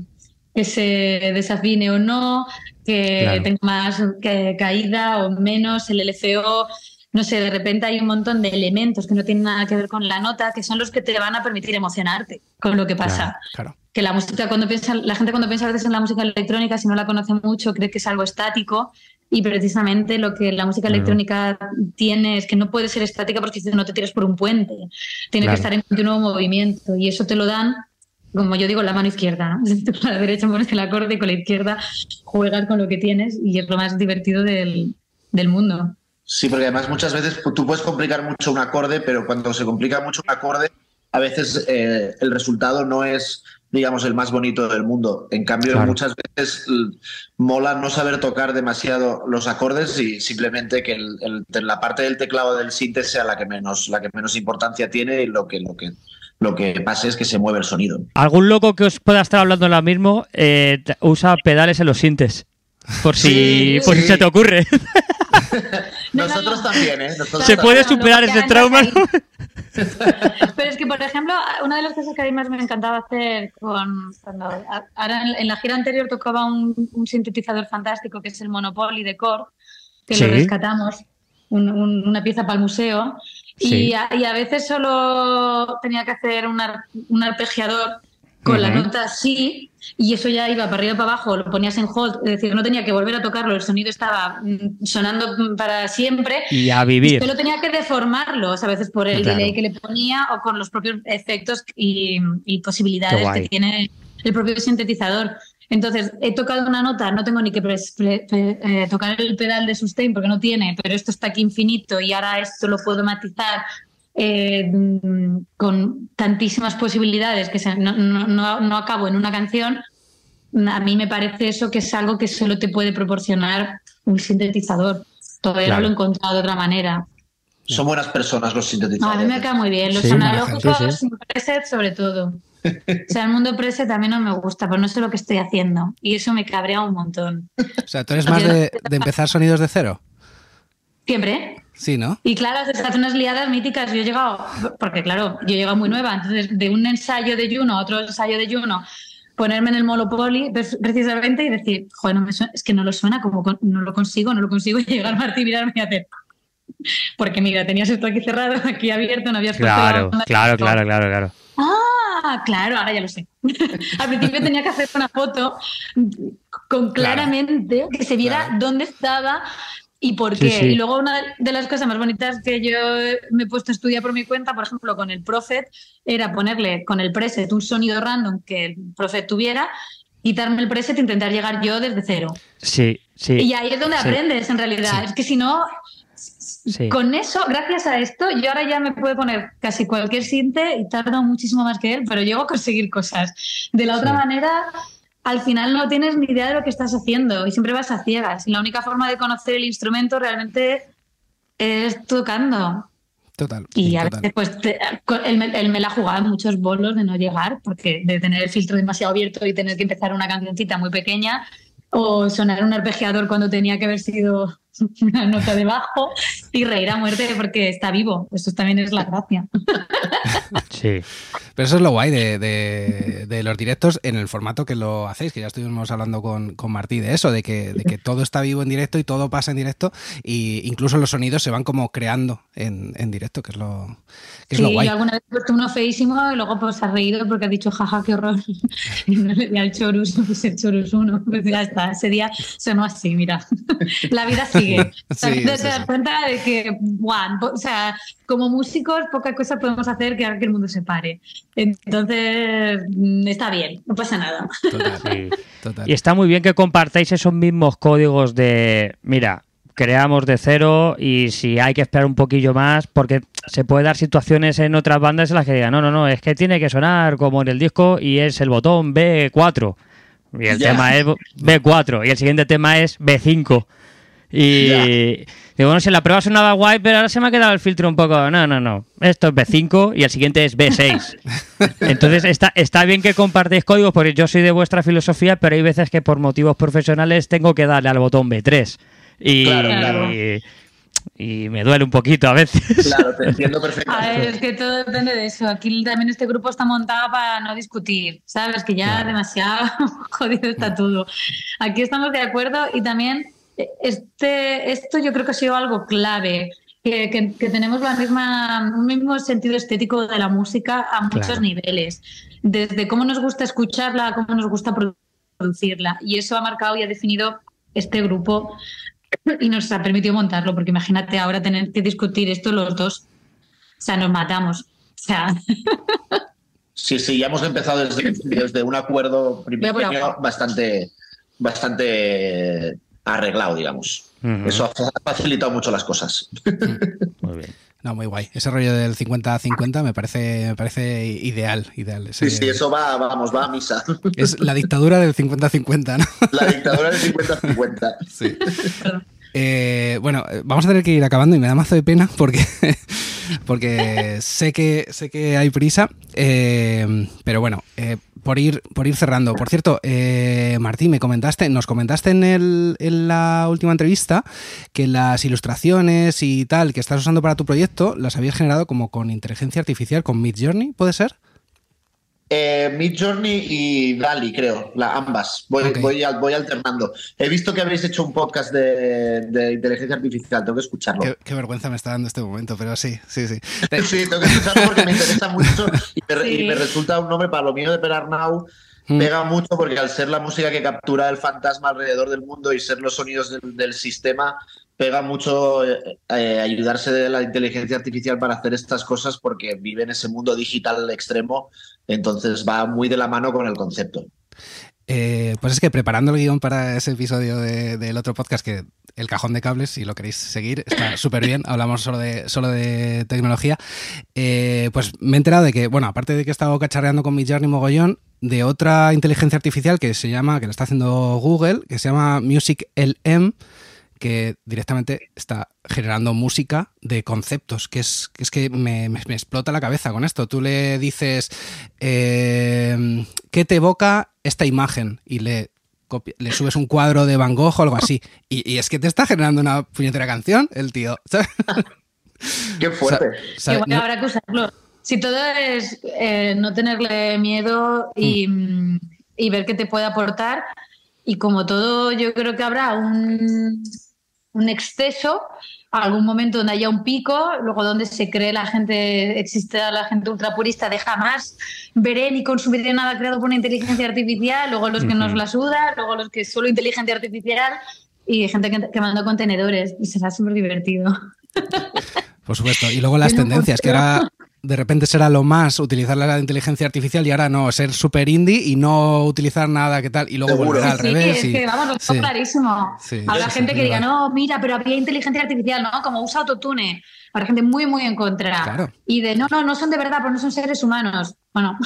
que, se desafine o no, que claro. tenga más que caída o menos, el LFO no sé, de repente hay un montón de elementos que no tienen nada que ver con la nota, que son los que te van a permitir emocionarte con lo que pasa. Claro, claro. Que la música, cuando piensa, la gente cuando piensa a veces en la música electrónica, si no la conoce mucho, cree que es algo estático. Y precisamente lo que la música electrónica tiene es que no puede ser estática porque si no te tiras por un puente. Tiene claro. que estar en continuo movimiento. Y eso te lo dan como yo digo, la mano izquierda, ¿no? Con la derecha pones el acorde y con la izquierda juegas con lo que tienes y es lo más divertido del, del mundo. Sí, porque además muchas veces tú puedes complicar mucho un acorde, pero cuando se complica mucho un acorde, a veces eh, el resultado no es, digamos, el más bonito del mundo. En cambio, claro. muchas veces mola no saber tocar demasiado los acordes y simplemente que el, el, la parte del teclado del síntesis sea la que menos, la que menos importancia tiene y lo que, lo que lo que pasa es que se mueve el sonido. Algún loco que os pueda estar hablando ahora mismo eh, usa pedales en los sintes. Por si, sí, por sí. si se te ocurre. Nosotros también, ¿eh? Nosotros ¿Se puede superar ese trauma? Pero es que, por ejemplo, una de las cosas que a mí más me encantaba hacer con. Cuando, ahora en la gira anterior tocaba un, un sintetizador fantástico que es el Monopoly de Core, que sí. lo rescatamos, un, un, una pieza para el museo. Sí. Y, a, y, a, veces solo tenía que hacer un, ar, un arpegiador con la nota sí, y eso ya iba para arriba y para abajo, lo ponías en hold, es decir, no tenía que volver a tocarlo, el sonido estaba mm, sonando para siempre. Y a vivir. Solo tenía que deformarlo, a veces por el delay que le ponía o con los propios efectos y, posibilidades que tiene el propio sintetizador. Entonces, he tocado una nota, no tengo ni que eh, tocar el pedal de sustain porque no tiene, pero esto está aquí infinito y ahora esto lo puedo matizar eh, con tantísimas posibilidades que no, no, acabo en una canción, a mí me parece eso que es algo que solo te puede proporcionar un sintetizador. Todavía no lo he encontrado de otra manera. Son buenas personas los sintetizadores. a mí me cae muy bien. Los analógicos, preset sobre todo. O sea, el mundo preset a mí no me gusta, pero no sé lo que estoy haciendo. Y eso me cabrea un montón. O sea, ¿tú eres más de, empezar sonidos de cero? Siempre. Sí, ¿no? Y claro, se hacen unas liadas míticas. Yo he llegado, porque claro, yo he llegado muy nueva, entonces de un ensayo de Juno a otro ensayo de Juno, ponerme en el Monopoly precisamente y decir, joder, no me es que no lo suena, como no lo consigo, no lo consigo, y llegar Martín, mirarme y hacer. Porque mira, tenías esto aquí cerrado, aquí abierto, no habías Claro, claro, claro, claro, claro. Ah, claro, ahora ya lo sé. Al principio tenía que hacer una foto con claramente que se viera dónde estaba y por qué. Y luego una de las cosas más bonitas que yo me he puesto a estudiar por mi cuenta, por ejemplo, con el Prophet, era ponerle con el preset un sonido random que el Prophet tuviera, quitarme el preset e intentar llegar yo desde cero. Sí, sí. Y ahí es donde aprendes, en realidad. Es que si no, con eso, gracias a esto, yo ahora ya me puedo poner casi cualquier sinte y tardo muchísimo más que él, pero llego a conseguir cosas. De la otra manera, al final no tienes ni idea de lo que estás haciendo y siempre vas a ciegas. Y la única forma de conocer el instrumento realmente es tocando. Total. Y a veces, pues, él, me, la ha jugado muchos bolos de no llegar, porque de tener el filtro demasiado abierto y tener que empezar una cancioncita muy pequeña o sonar un arpegiador cuando tenía que haber sido una nota de bajo y reír a muerte porque está vivo. Eso también es la gracia. Sí. Pero eso es lo guay de, los directos en el formato que lo hacéis, que ya estuvimos hablando con, Martí de eso, de que, de que, todo está vivo en directo y todo pasa en directo, y incluso los sonidos se van como creando en, directo, que es lo, que sí, lo guay. Yo alguna vez he puesto uno feísimo y luego pues ha reído porque ha dicho jaja, qué horror. y no le di al chorus, pues el chorus uno. Pues ya está, ese día sonó así, mira. la vida sigue. te das cuenta de que, o sea, como músicos, poca cosa podemos hacer que haga que el mundo se pare. Entonces, mm, está bien, no pasa nada. Y está muy bien que compartáis esos mismos códigos de, mira, creamos de cero y si hay que esperar un poquillo más, porque se puede dar situaciones en otras bandas en las que digan, no, no, no, es que tiene que sonar como en el disco y es el botón B4. Y el tema es B4 y el siguiente tema es B5. Y digo, bueno, si la prueba sonaba guay, pero ahora se me ha quedado el filtro un poco. No, no, no. Esto es B5 y el siguiente es B6. Entonces está, está bien que compartéis códigos, porque yo soy de vuestra filosofía, pero hay veces que por motivos profesionales tengo que darle al botón B3. Y, y, me duele un poquito a veces. Claro, te entiendo perfectamente. A ver, es que todo depende de eso. Aquí también este grupo está montado para no discutir, ¿sabes? Que ya demasiado jodido está todo. Aquí estamos de acuerdo y también este, esto yo creo que ha sido algo clave. Que, tenemos la misma, un mismo sentido estético de la música a muchos niveles, desde cómo nos gusta escucharla, cómo nos gusta producirla. Y eso ha marcado y ha definido este grupo y nos ha permitido montarlo, porque imagínate ahora tener que discutir esto los dos. O sea, nos matamos. O sea. Sí, sí, ya hemos empezado desde, desde un acuerdo bastante, bastante arreglado, digamos. Eso ha facilitado mucho las cosas. Muy bien. No, muy guay. Ese rollo del 50-50 me parece, me parece ideal. ideal. sí, sí, eso va, vamos, va a misa. Es la dictadura del 50-50, ¿no? La dictadura del 50-50. Sí. Eh, bueno, vamos a tener que ir acabando y me da mazo de pena porque, porque sé, que, sé que hay prisa. Eh, pero bueno, eh, por ir, por ir cerrando. Por cierto, eh, Martín, me comentaste, nos comentaste en, el, en la última entrevista que las ilustraciones y tal que estás usando para tu proyecto las habías generado como con inteligencia artificial, con Mid Journey, ¿puede ser? Eh, Mid Journey y Dali, creo, la, ambas. Voy, voy, al- voy alternando. He visto que habéis hecho un podcast de, de inteligencia artificial, tengo que escucharlo. Qué, qué vergüenza me está dando este momento, pero sí, sí, sí. Sí, tengo que escucharlo porque me interesa mucho y me, Sí. y me resulta un nombre para lo mío de Perarnau. Mm. Pega mucho porque al ser la música que captura el fantasma alrededor del mundo y ser los sonidos del, del sistema, pega mucho eh, eh, ayudarse de la inteligencia artificial para hacer estas cosas porque vive en ese mundo digital extremo, entonces va muy de la mano con el concepto. Eh, pues es que preparando el guion para ese episodio de- del otro podcast, que el cajón de cables, si lo queréis seguir, está súper bien, hablamos solo de, solo de tecnología, eh, pues me he enterado de que, bueno, aparte de que he estado cacharreando con mi Journey mogollón, de otra inteligencia artificial que se llama, que lo está haciendo Google, que se llama Music LM, que directamente está generando música de conceptos, que es que, es que me, me- me explota la cabeza con esto. Tú le dices, eh, ¿qué te evoca esta imagen? Y le, copia- le subes un cuadro de Van Gogh o algo así. Y, y es que te está generando una puñetera canción, el tío. ¿sabes? ¡Qué fuerte! O sea, Igual no- habrá que usarlo. Si todo es eh, no tenerle miedo y, Mm. y ver qué te puede aportar, y como todo, yo creo que habrá un, un exceso, algún momento donde haya un pico, luego donde se cree la gente, existe la gente ultrapurista de jamás veré ni consumiré nada creado por una inteligencia artificial, luego los que nos Ujú. la suda, luego los que solo inteligencia artificial y gente que, que manda contenedores. Y será súper divertido. Por supuesto. Y luego las tendencias, que ahora de repente será lo más utilizar la inteligencia artificial y ahora no, ser super indie y no utilizar nada que tal. Y luego Seguro. volver al Sí, revés. es y- que vamos, lo tengo sí. clarísimo. Sí, Habrá sí, gente sí, que diga, no, mira, pero había inteligencia artificial, ¿no? Como usa autotune. Habrá gente muy, muy en contra. Claro. Y de, no, no, no son de verdad, pero no son seres humanos. Bueno,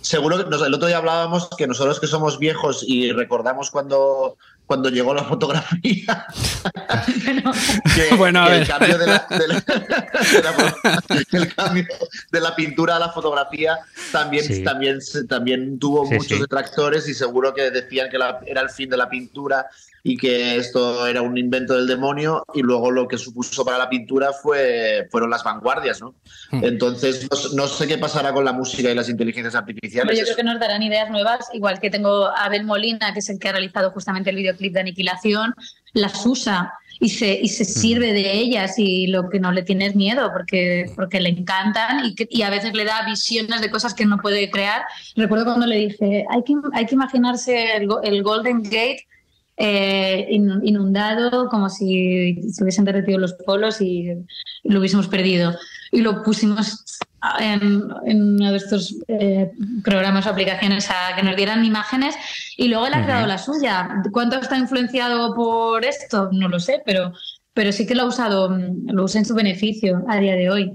Seguro que nos- el otro día hablábamos que nosotros que somos viejos y recordamos cuando, cuando llegó la fotografía, pero- que, Bueno, que el ver. cambio de la, de la- de la- el cambio de la pintura a la fotografía también, Sí. también, también tuvo Sí, muchos sí. detractores y seguro que decían que la- era el fin de la pintura y que esto era un invento del demonio y luego lo que supuso para la pintura fue, fueron las vanguardias, ¿no? Hmm. Entonces no, no sé qué pasará con la música y las inteligencias artificiales. pero yo Eso- creo que nos darán ideas nuevas, igual que tengo a Abel Molina, que es el que ha realizado justamente el videoclip de Aniquilación, las usa y se, y se sirve de ellas y lo que no le tiene es miedo porque, porque le encantan y, que- y a veces le da visiones de cosas que no puede crear. Recuerdo cuando le dije, hay que, hay que imaginarse el Golden Gate eh, in- inundado como si se hubiesen derretido los polos y lo hubiésemos perdido. Y lo pusimos en, en uno de estos eh, programas o aplicaciones a que nos dieran imágenes y luego él ha creado la suya. ¿Cuánto está influenciado por esto? No lo sé, pero, pero sí que lo ha usado, mm, lo usa en su beneficio a día de hoy.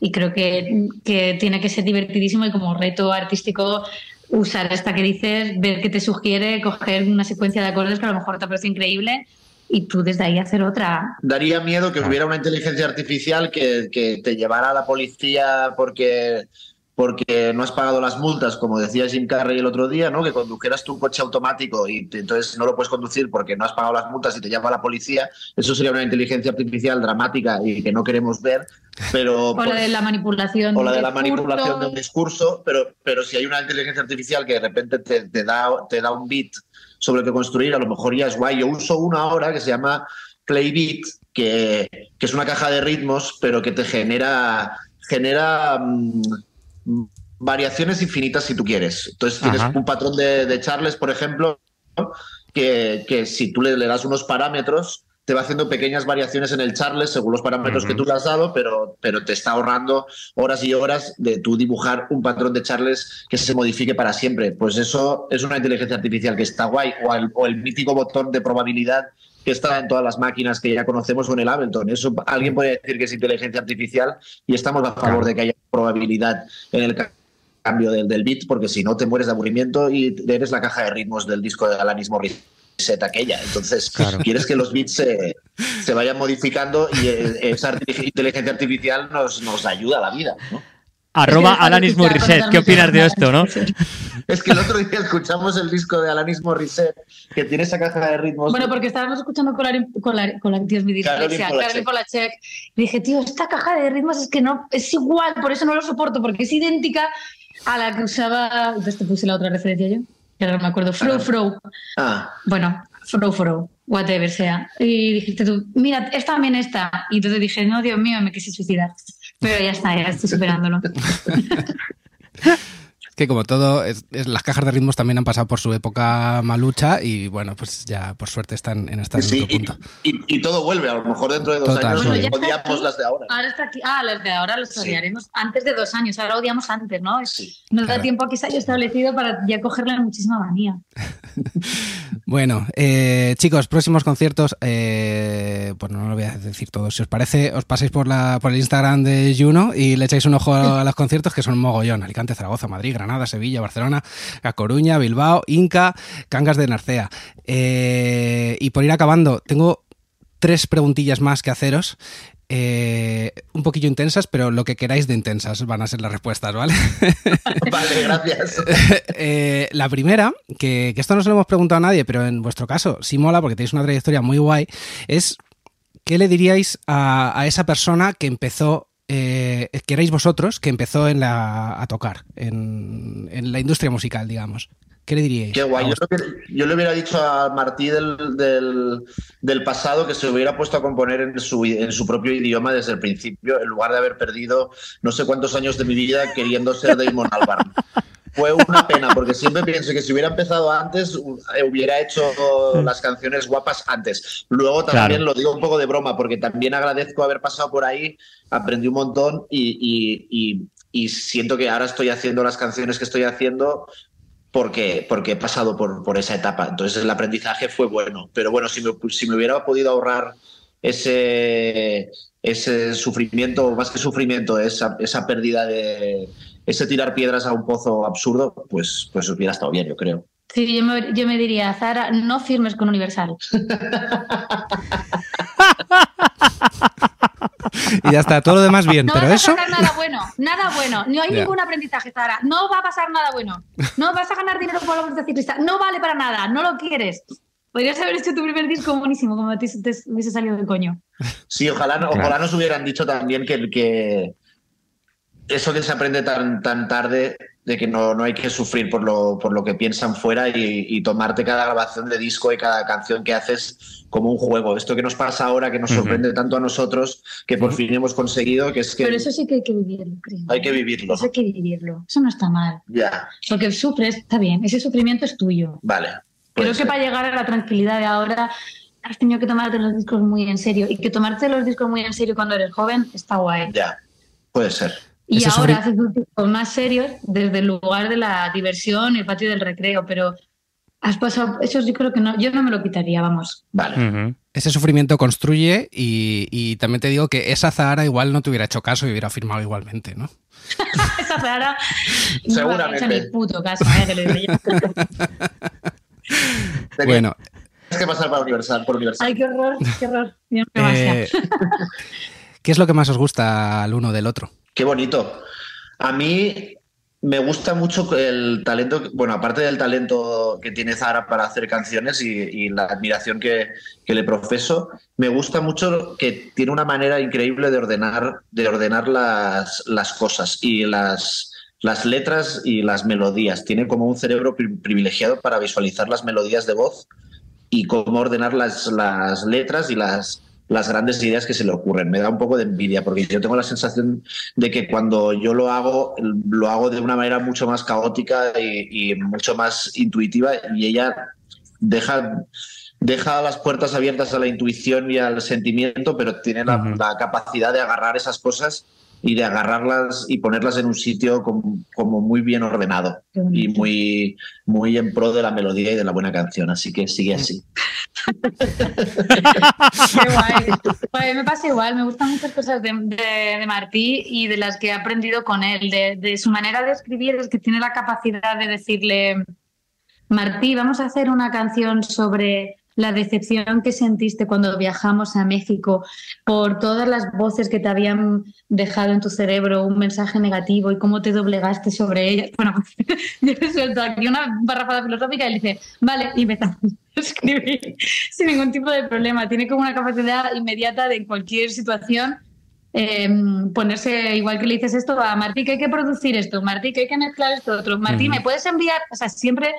Y creo que, que tiene que ser divertidísimo y como reto artístico usar esta que dices, ver qué te sugiere, coger una secuencia de acordes que a lo mejor te parece increíble y tú desde ahí hacer otra. daría miedo que hubiera una inteligencia artificial que, que te llevara a la policía porque, porque no has pagado las multas, como decía Jim Carrey el otro día, ¿no? Que condujeras tu coche automático y te- entonces no lo puedes conducir porque no has pagado las multas y te llama la policía. Eso sería una inteligencia artificial dramática y que no queremos ver. Pero O la de la manipulación. o la de la manipulación de un discurso, pero, pero si hay una inteligencia artificial que de repente te, te da, te da un bit sobre el que construir, a lo mejor ya es guay. Yo uso una ahora que se llama Playbit, que, que es una caja de ritmos, pero que te genera, genera mm, variaciones infinitas si tú quieres. Entonces tienes Ajá. un patrón de, de Charles, por ejemplo, que, que si tú le, le das unos parámetros, te va haciendo pequeñas variaciones en el Charles según los parámetros que tú le has dado, pero, pero te está ahorrando horas y horas de tú dibujar un patrón de Charles que se modifique para siempre. Pues eso es una inteligencia artificial que está guay, o el, o el mítico botón de probabilidad que está en todas las máquinas que ya conocemos o en el Ableton. Eso alguien puede decir que es inteligencia artificial y estamos a favor de que haya probabilidad en el ca- cambio del, del beat, porque si no te mueres de aburrimiento y eres la caja de ritmos del disco de Alanis Morissette aquella. Entonces, Claro. quieres que los beats se, se vayan modificando y eh, esa inteligencia artificial nos, nos ayuda a la vida. ¿no? Arroba Es que Alanis Morissette. ¿Qué opinas de esto, no? Es que el otro día escuchamos el disco de Alanis Morissette, que tiene esa caja de ritmos. Bueno, porque estábamos escuchando con la, con la, con la Dios, mi dislexia. Caroline Polachek. Y dije, tío, esta caja de ritmos es que no, es igual, por eso no lo soporto, porque es idéntica A la que usaba. Entonces te puse la otra referencia yo. Que ahora no me acuerdo. Fro, Fro. Ah, Bueno, Fro, Fro. Whatever sea. Y dijiste tú, mira, esta también está. Y entonces dije, no, Dios mío, me quise suicidar. Pero ya está, ya estoy superándolo. Que como todo, es- es- las cajas de ritmos también han pasado por su época malucha y bueno, pues ya por suerte están en este sí, y, punto. y- y todo vuelve. A lo mejor dentro de dos Total. años Bueno, ya está odiamos aquí. las de ahora. Ahora está aquí. Ah, las de ahora los Sí. odiaremos antes de dos años. Ahora odiamos antes, ¿no? Sí. Nos Claro. da tiempo a que se haya establecido para ya cogerle muchísima manía. Bueno, eh, chicos, próximos conciertos, eh, pues no lo voy a decir todo. Si os parece, os pasáis por, la, por el Instagram de Juno y le echáis un ojo a los conciertos que son un mogollón. Alicante, Zaragoza, Madrid, Granada, Sevilla, Barcelona, A Coruña, Bilbao, Inca, Cangas de Narcea. Eh, y por ir acabando, tengo tres preguntillas más que haceros. eh, un poquillo intensas, pero lo que queráis de intensas van a ser las respuestas, ¿vale? Vale, gracias. Eh, la primera, que, que esto no se lo hemos preguntado a nadie, pero en vuestro caso sí mola porque tenéis una trayectoria muy guay, es ¿qué le diríais a, a esa persona que empezó, eh, que erais vosotros, que empezó en la, a tocar en, en la industria musical, digamos? ¿Qué le diríais? Qué guay. Yo, que- le hubiera dicho a Martí del, del, del pasado que se hubiera puesto a componer en su, en su propio idioma desde el principio, en lugar de haber perdido no sé cuántos años de mi vida queriendo ser Damon Albarn. Fue una pena, porque siempre pienso que si hubiera empezado antes, eh, hubiera hecho las canciones guapas antes. Luego también Claro. lo digo un poco de broma, porque también agradezco haber pasado por ahí, aprendí un montón y, y- y- y siento que ahora estoy haciendo las canciones que estoy haciendo porque, porque he pasado por, por esa etapa. Entonces el aprendizaje fue bueno. Pero bueno, si me, si me hubiera podido ahorrar ese, ese sufrimiento, más que sufrimiento, esa, esa pérdida de ese tirar piedras a un pozo absurdo, pues, pues hubiera estado bien, yo creo. Sí, yo me, yo me diría, Zara, no firmes con Universal. Y ya está, todo lo demás bien, No pero vas a eso... ganar nada bueno, nada bueno. No hay Ya. ningún aprendizaje, Zara. No va a pasar nada bueno. No vas a ganar dinero por la de ciclista. No vale para nada, no lo quieres. Podrías haber hecho tu primer disco buenísimo, como a ti se te hubiese salido del coño. Sí, ojalá, no- Claro. ojalá nos hubieran dicho también que, que eso que se aprende tan, tan tarde, de que no, no hay que sufrir por lo, por lo que piensan fuera y, y tomarte cada grabación de disco y cada canción que haces como un juego. Esto que nos pasa ahora, que nos sorprende tanto a nosotros, que por fin hemos conseguido, que es que Pero eso sí que hay que vivirlo, creo. hay que vivirlo. Eso hay que vivirlo. Eso no está mal. Ya, Porque sufres, está bien. Ese sufrimiento es tuyo. vale. Creo puede que ser. para llegar a la tranquilidad de ahora has tenido que tomarte los discos muy en serio. Y que tomarte los discos muy en serio cuando eres joven está guay. Ya, puede ser. Y ahora haces un discos más serios desde el lugar de la diversión y el patio del recreo. Pero has pasado, eso yo creo que no, yo no me lo quitaría, vamos. Vale. Ese sufrimiento construye y, y también te digo que esa Zahara igual no te hubiera hecho caso y hubiera firmado igualmente, ¿no? Esa Zara no me había hecho Seguramente. ni puto caso. ¿eh? que le diría. Tenía Bueno, que pasar para Universal, por Universal. Ay, qué horror, qué horror. Dios, eh, ¿qué es lo que más os gusta al uno del otro? Qué bonito. A mí me gusta mucho el talento, bueno, aparte del talento que tiene Zara para hacer canciones y, y la admiración que, que le profeso, me gusta mucho que tiene una manera increíble de ordenar, de ordenar las, las cosas y las, las letras y las melodías. Tiene como un cerebro pri- privilegiado para visualizar las melodías de voz y cómo ordenar las, las letras y las, las grandes ideas que se le ocurren. Me da un poco de envidia porque yo tengo la sensación de que cuando yo lo hago, lo hago de una manera mucho más caótica y, y mucho más intuitiva y ella deja, deja las puertas abiertas a la intuición y al sentimiento, pero tiene la, la capacidad de agarrar esas cosas y de agarrarlas y ponerlas en un sitio como, como muy bien ordenado y muy, muy en pro de la melodía y de la buena canción. Así que sigue así. Qué guay. Pues me pasa igual, me gustan muchas cosas de, de- de Martí y de las que he aprendido con él. De, de su manera de escribir es que tiene la capacidad de decirle, Martí, vamos a hacer una canción sobre la decepción que sentiste cuando viajamos a México por todas las voces que te habían dejado en tu cerebro un mensaje negativo y cómo te doblegaste sobre ellas. Bueno, yo le suelto aquí una barrafada filosófica y él dice, vale, y empezamos a escribir sin ningún tipo de problema. Tiene como una capacidad inmediata de en cualquier situación em, ponerse, igual que le dices esto, a Martí que hay que producir esto, Martí que hay que mezclar esto otro, Martí, ¿me puedes enviar? O sea, siempre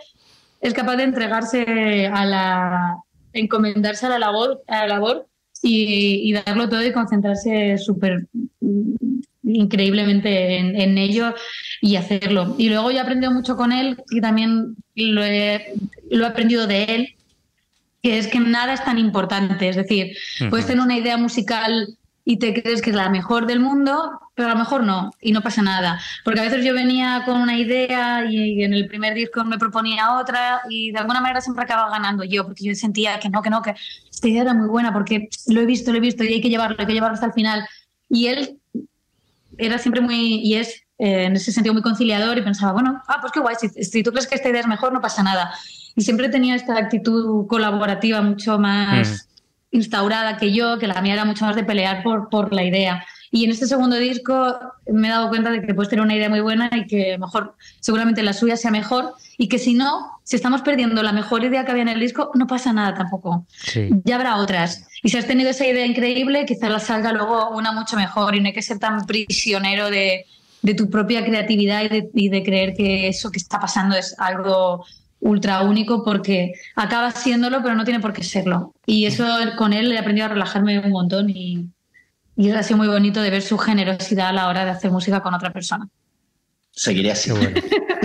es capaz de entregarse a la, encomendarse a la labor, a la labor y, darlo todo y concentrarse súper mm, increíblemente en, ello y hacerlo. Y luego yo he aprendido mucho con él y también lo he, lo he aprendido de él, que es que nada es tan importante. Es decir, puedes tener una idea musical y te crees que es la mejor del mundo, pero a lo mejor no, y no pasa nada. Porque a veces yo venía con una idea y en el primer disco me proponía otra y de alguna manera siempre acababa ganando yo, porque yo sentía que no, que no, que esta idea era muy buena porque lo he visto, lo he visto y hay que llevarlo, hay que llevarlo hasta el final. Y él era siempre muy, y es eh, en ese sentido muy conciliador y pensaba, bueno, ah, pues qué guay, si, si, tú crees que esta idea es mejor, no pasa nada. Y siempre tenía esta actitud colaborativa mucho más... Instaurada que yo, que la mía era mucho más de pelear por, por la idea. Y en este segundo disco me he dado cuenta de que puedes tener una idea muy buena y que mejor, seguramente la suya sea mejor. Y que si no, si estamos perdiendo la mejor idea que había en el disco, no pasa nada tampoco. Ya habrá otras. Y si has tenido esa idea increíble, quizás la salga luego una mucho mejor. Y no hay que ser tan prisionero de, de tu propia creatividad y de, y de creer que eso que está pasando es algo ultra único porque acaba siéndolo, pero no tiene por qué serlo. Y eso con él he aprendido a relajarme un montón y, y ha sido muy bonito de ver su generosidad a la hora de hacer música con otra persona. Seguiré así.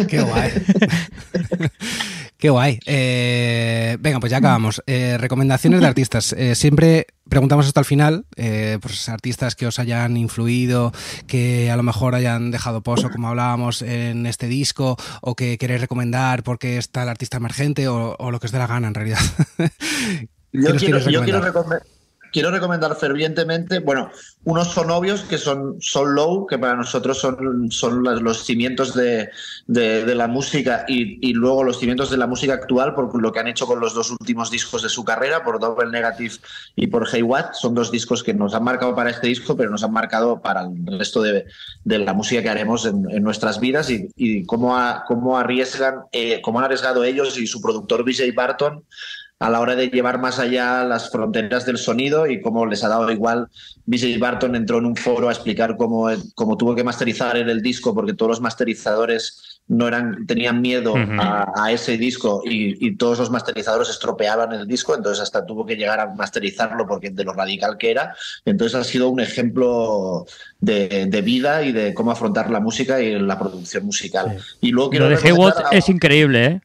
Qué guay. Qué guay. Eh, venga, pues ya acabamos. Eh, recomendaciones de artistas. Eh, siempre preguntamos hasta el final, pues artistas que os hayan influido, que a lo mejor hayan dejado pozo, como hablábamos en este disco, o que queréis recomendar porque está el artista emergente, o, lo que os dé la gana en realidad. yo, quiero, yo quiero recomendar quiero recomendar fervientemente, bueno, unos son obvios que son, son Low, que para nosotros son, son los cimientos de, la música y, luego los cimientos de la música actual por lo que han hecho con los dos últimos discos de su carrera, por Double Negative y por Hey What. Son dos discos que nos han marcado para este disco, pero nos han marcado para el resto de, la música que haremos en, nuestras vidas y, cómo, cómo arriesgan, eh, cómo han arriesgado ellos y su productor Vijay Barton a la hora de llevar más allá las fronteras del sonido y cómo les ha dado igual. Vijay Barton entró en un foro a explicar cómo, cómo tuvo que masterizar en el disco porque todos los masterizadores no eran, tenían miedo a, ese disco y, todos los masterizadores estropeaban el disco, entonces hasta tuvo que llegar a masterizarlo porque de lo radical que era. Entonces ha sido un ejemplo de, vida y de cómo afrontar la música y la producción musical. Y luego quiero lo de Haywood es increíble, ¿eh?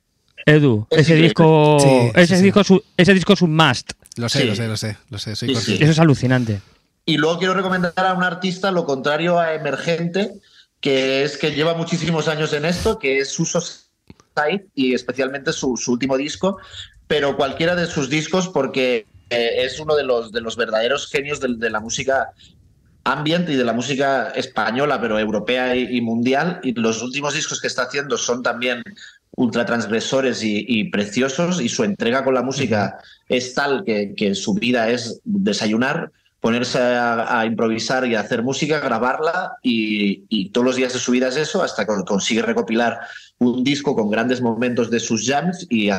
Edu, ese disco, ese, Disco ese disco es un must. Lo sé, lo sé, lo sé, lo sé. Eso es alucinante. Y luego quiero recomendar a un artista lo contrario a emergente, que es que lleva muchísimos años en esto, que es Suso Side y especialmente su, último disco, pero cualquiera de sus discos porque eh, es uno de los, de los verdaderos genios de, la música ambient y de la música española, pero europea y, y, mundial. Y los últimos discos que está haciendo son también ultra transgresores y, preciosos y su entrega con la música es tal que, su vida es desayunar, ponerse a, improvisar y hacer música, grabarla y, todos los días de su vida es eso hasta que consigue recopilar un disco con grandes momentos de sus jams y,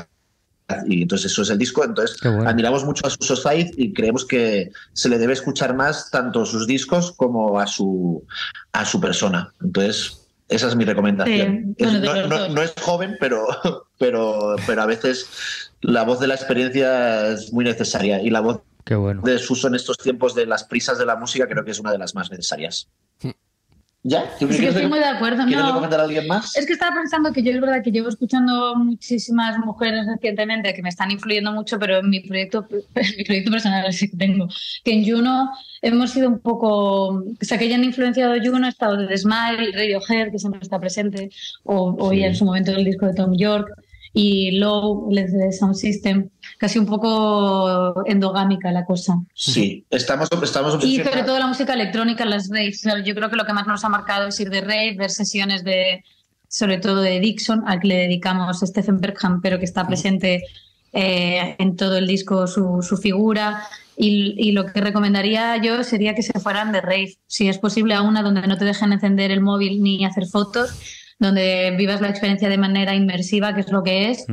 y entonces eso es el disco. Entonces admiramos mucho a su Society y creemos que se le debe escuchar más tanto sus discos como a su, a su persona. Entonces esa es mi recomendación. no, es joven, pero, pero, pero a veces la voz de la experiencia es muy necesaria y la voz de Suso en estos tiempos de las prisas de la música creo que es una de las más necesarias. ¿Ya? Es que estoy muy de acuerdo. ¿Quieres recomendar a alguien más? Es que estaba pensando que yo es verdad que llevo escuchando muchísimas mujeres recientemente que me están influyendo mucho, pero en mi proyecto, mi proyecto personal sí que tengo, que en Juno hemos sido un poco, o sea, que hayan influenciado Juno, ha estado de Smile, Radiohead, que siempre está presente, o, o en su momento el disco de Tom York, y Low, el de Sound System, casi un poco endogámica la cosa. Sí, estamos, estamos Y sobre todo la música electrónica, las raves. Yo creo que lo que más nos ha marcado es ir de rave, ver sesiones de, sobre todo de Dixon, al que le dedicamos Stephen Bergham, pero que está presente eh, en todo el disco su, su figura. Y, y, lo que recomendaría yo sería que se fueran de rave, si es posible a una donde no te dejen encender el móvil ni hacer fotos, donde vivas la experiencia de manera inmersiva, que es lo que es,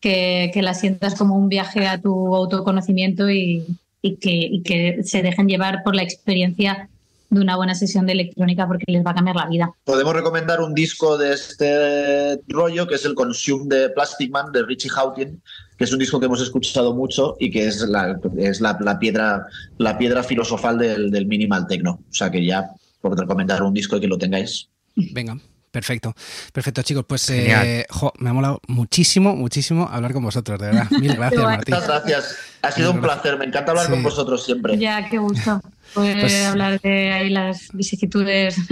que, que, la sientas como un viaje a tu autoconocimiento y, y, que, y, que, se dejen llevar por la experiencia de una buena sesión de electrónica porque les va a cambiar la vida. Podemos recomendar un disco de este rollo que es el Consume de Plastic Man de Richie Houghton, que es un disco que hemos escuchado mucho y que es la, es la, la piedra, la piedra filosofal del, del minimal techno. O sea que ya por recomendar un disco y que lo tengáis. Venga. Perfecto, perfecto chicos, pues eh, jo, me ha molado muchísimo, muchísimo hablar con vosotros, de verdad. Mil gracias, Martín. Muchas gracias, ha sido un placer, me encanta hablar sí. con vosotros siempre. Ya, qué gusto. Poder pues, hablar de ahí las vicisitudes.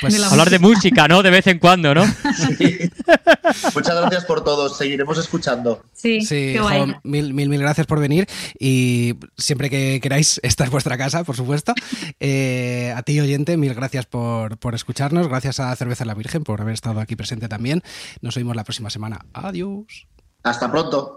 Pues, de hablar música. de música, ¿no? De vez en cuando, ¿no? Sí. Muchas gracias por todo, seguiremos escuchando. Sí, sí qué guay. jo, mil, mil, mil gracias por venir y siempre que queráis, esta es vuestra casa, por supuesto. Eh, a ti, oyente, mil gracias por, por escucharnos, gracias a Cerveza La Virgen por haber estado aquí presente también. Nos oímos la próxima semana. Adiós. Hasta pronto.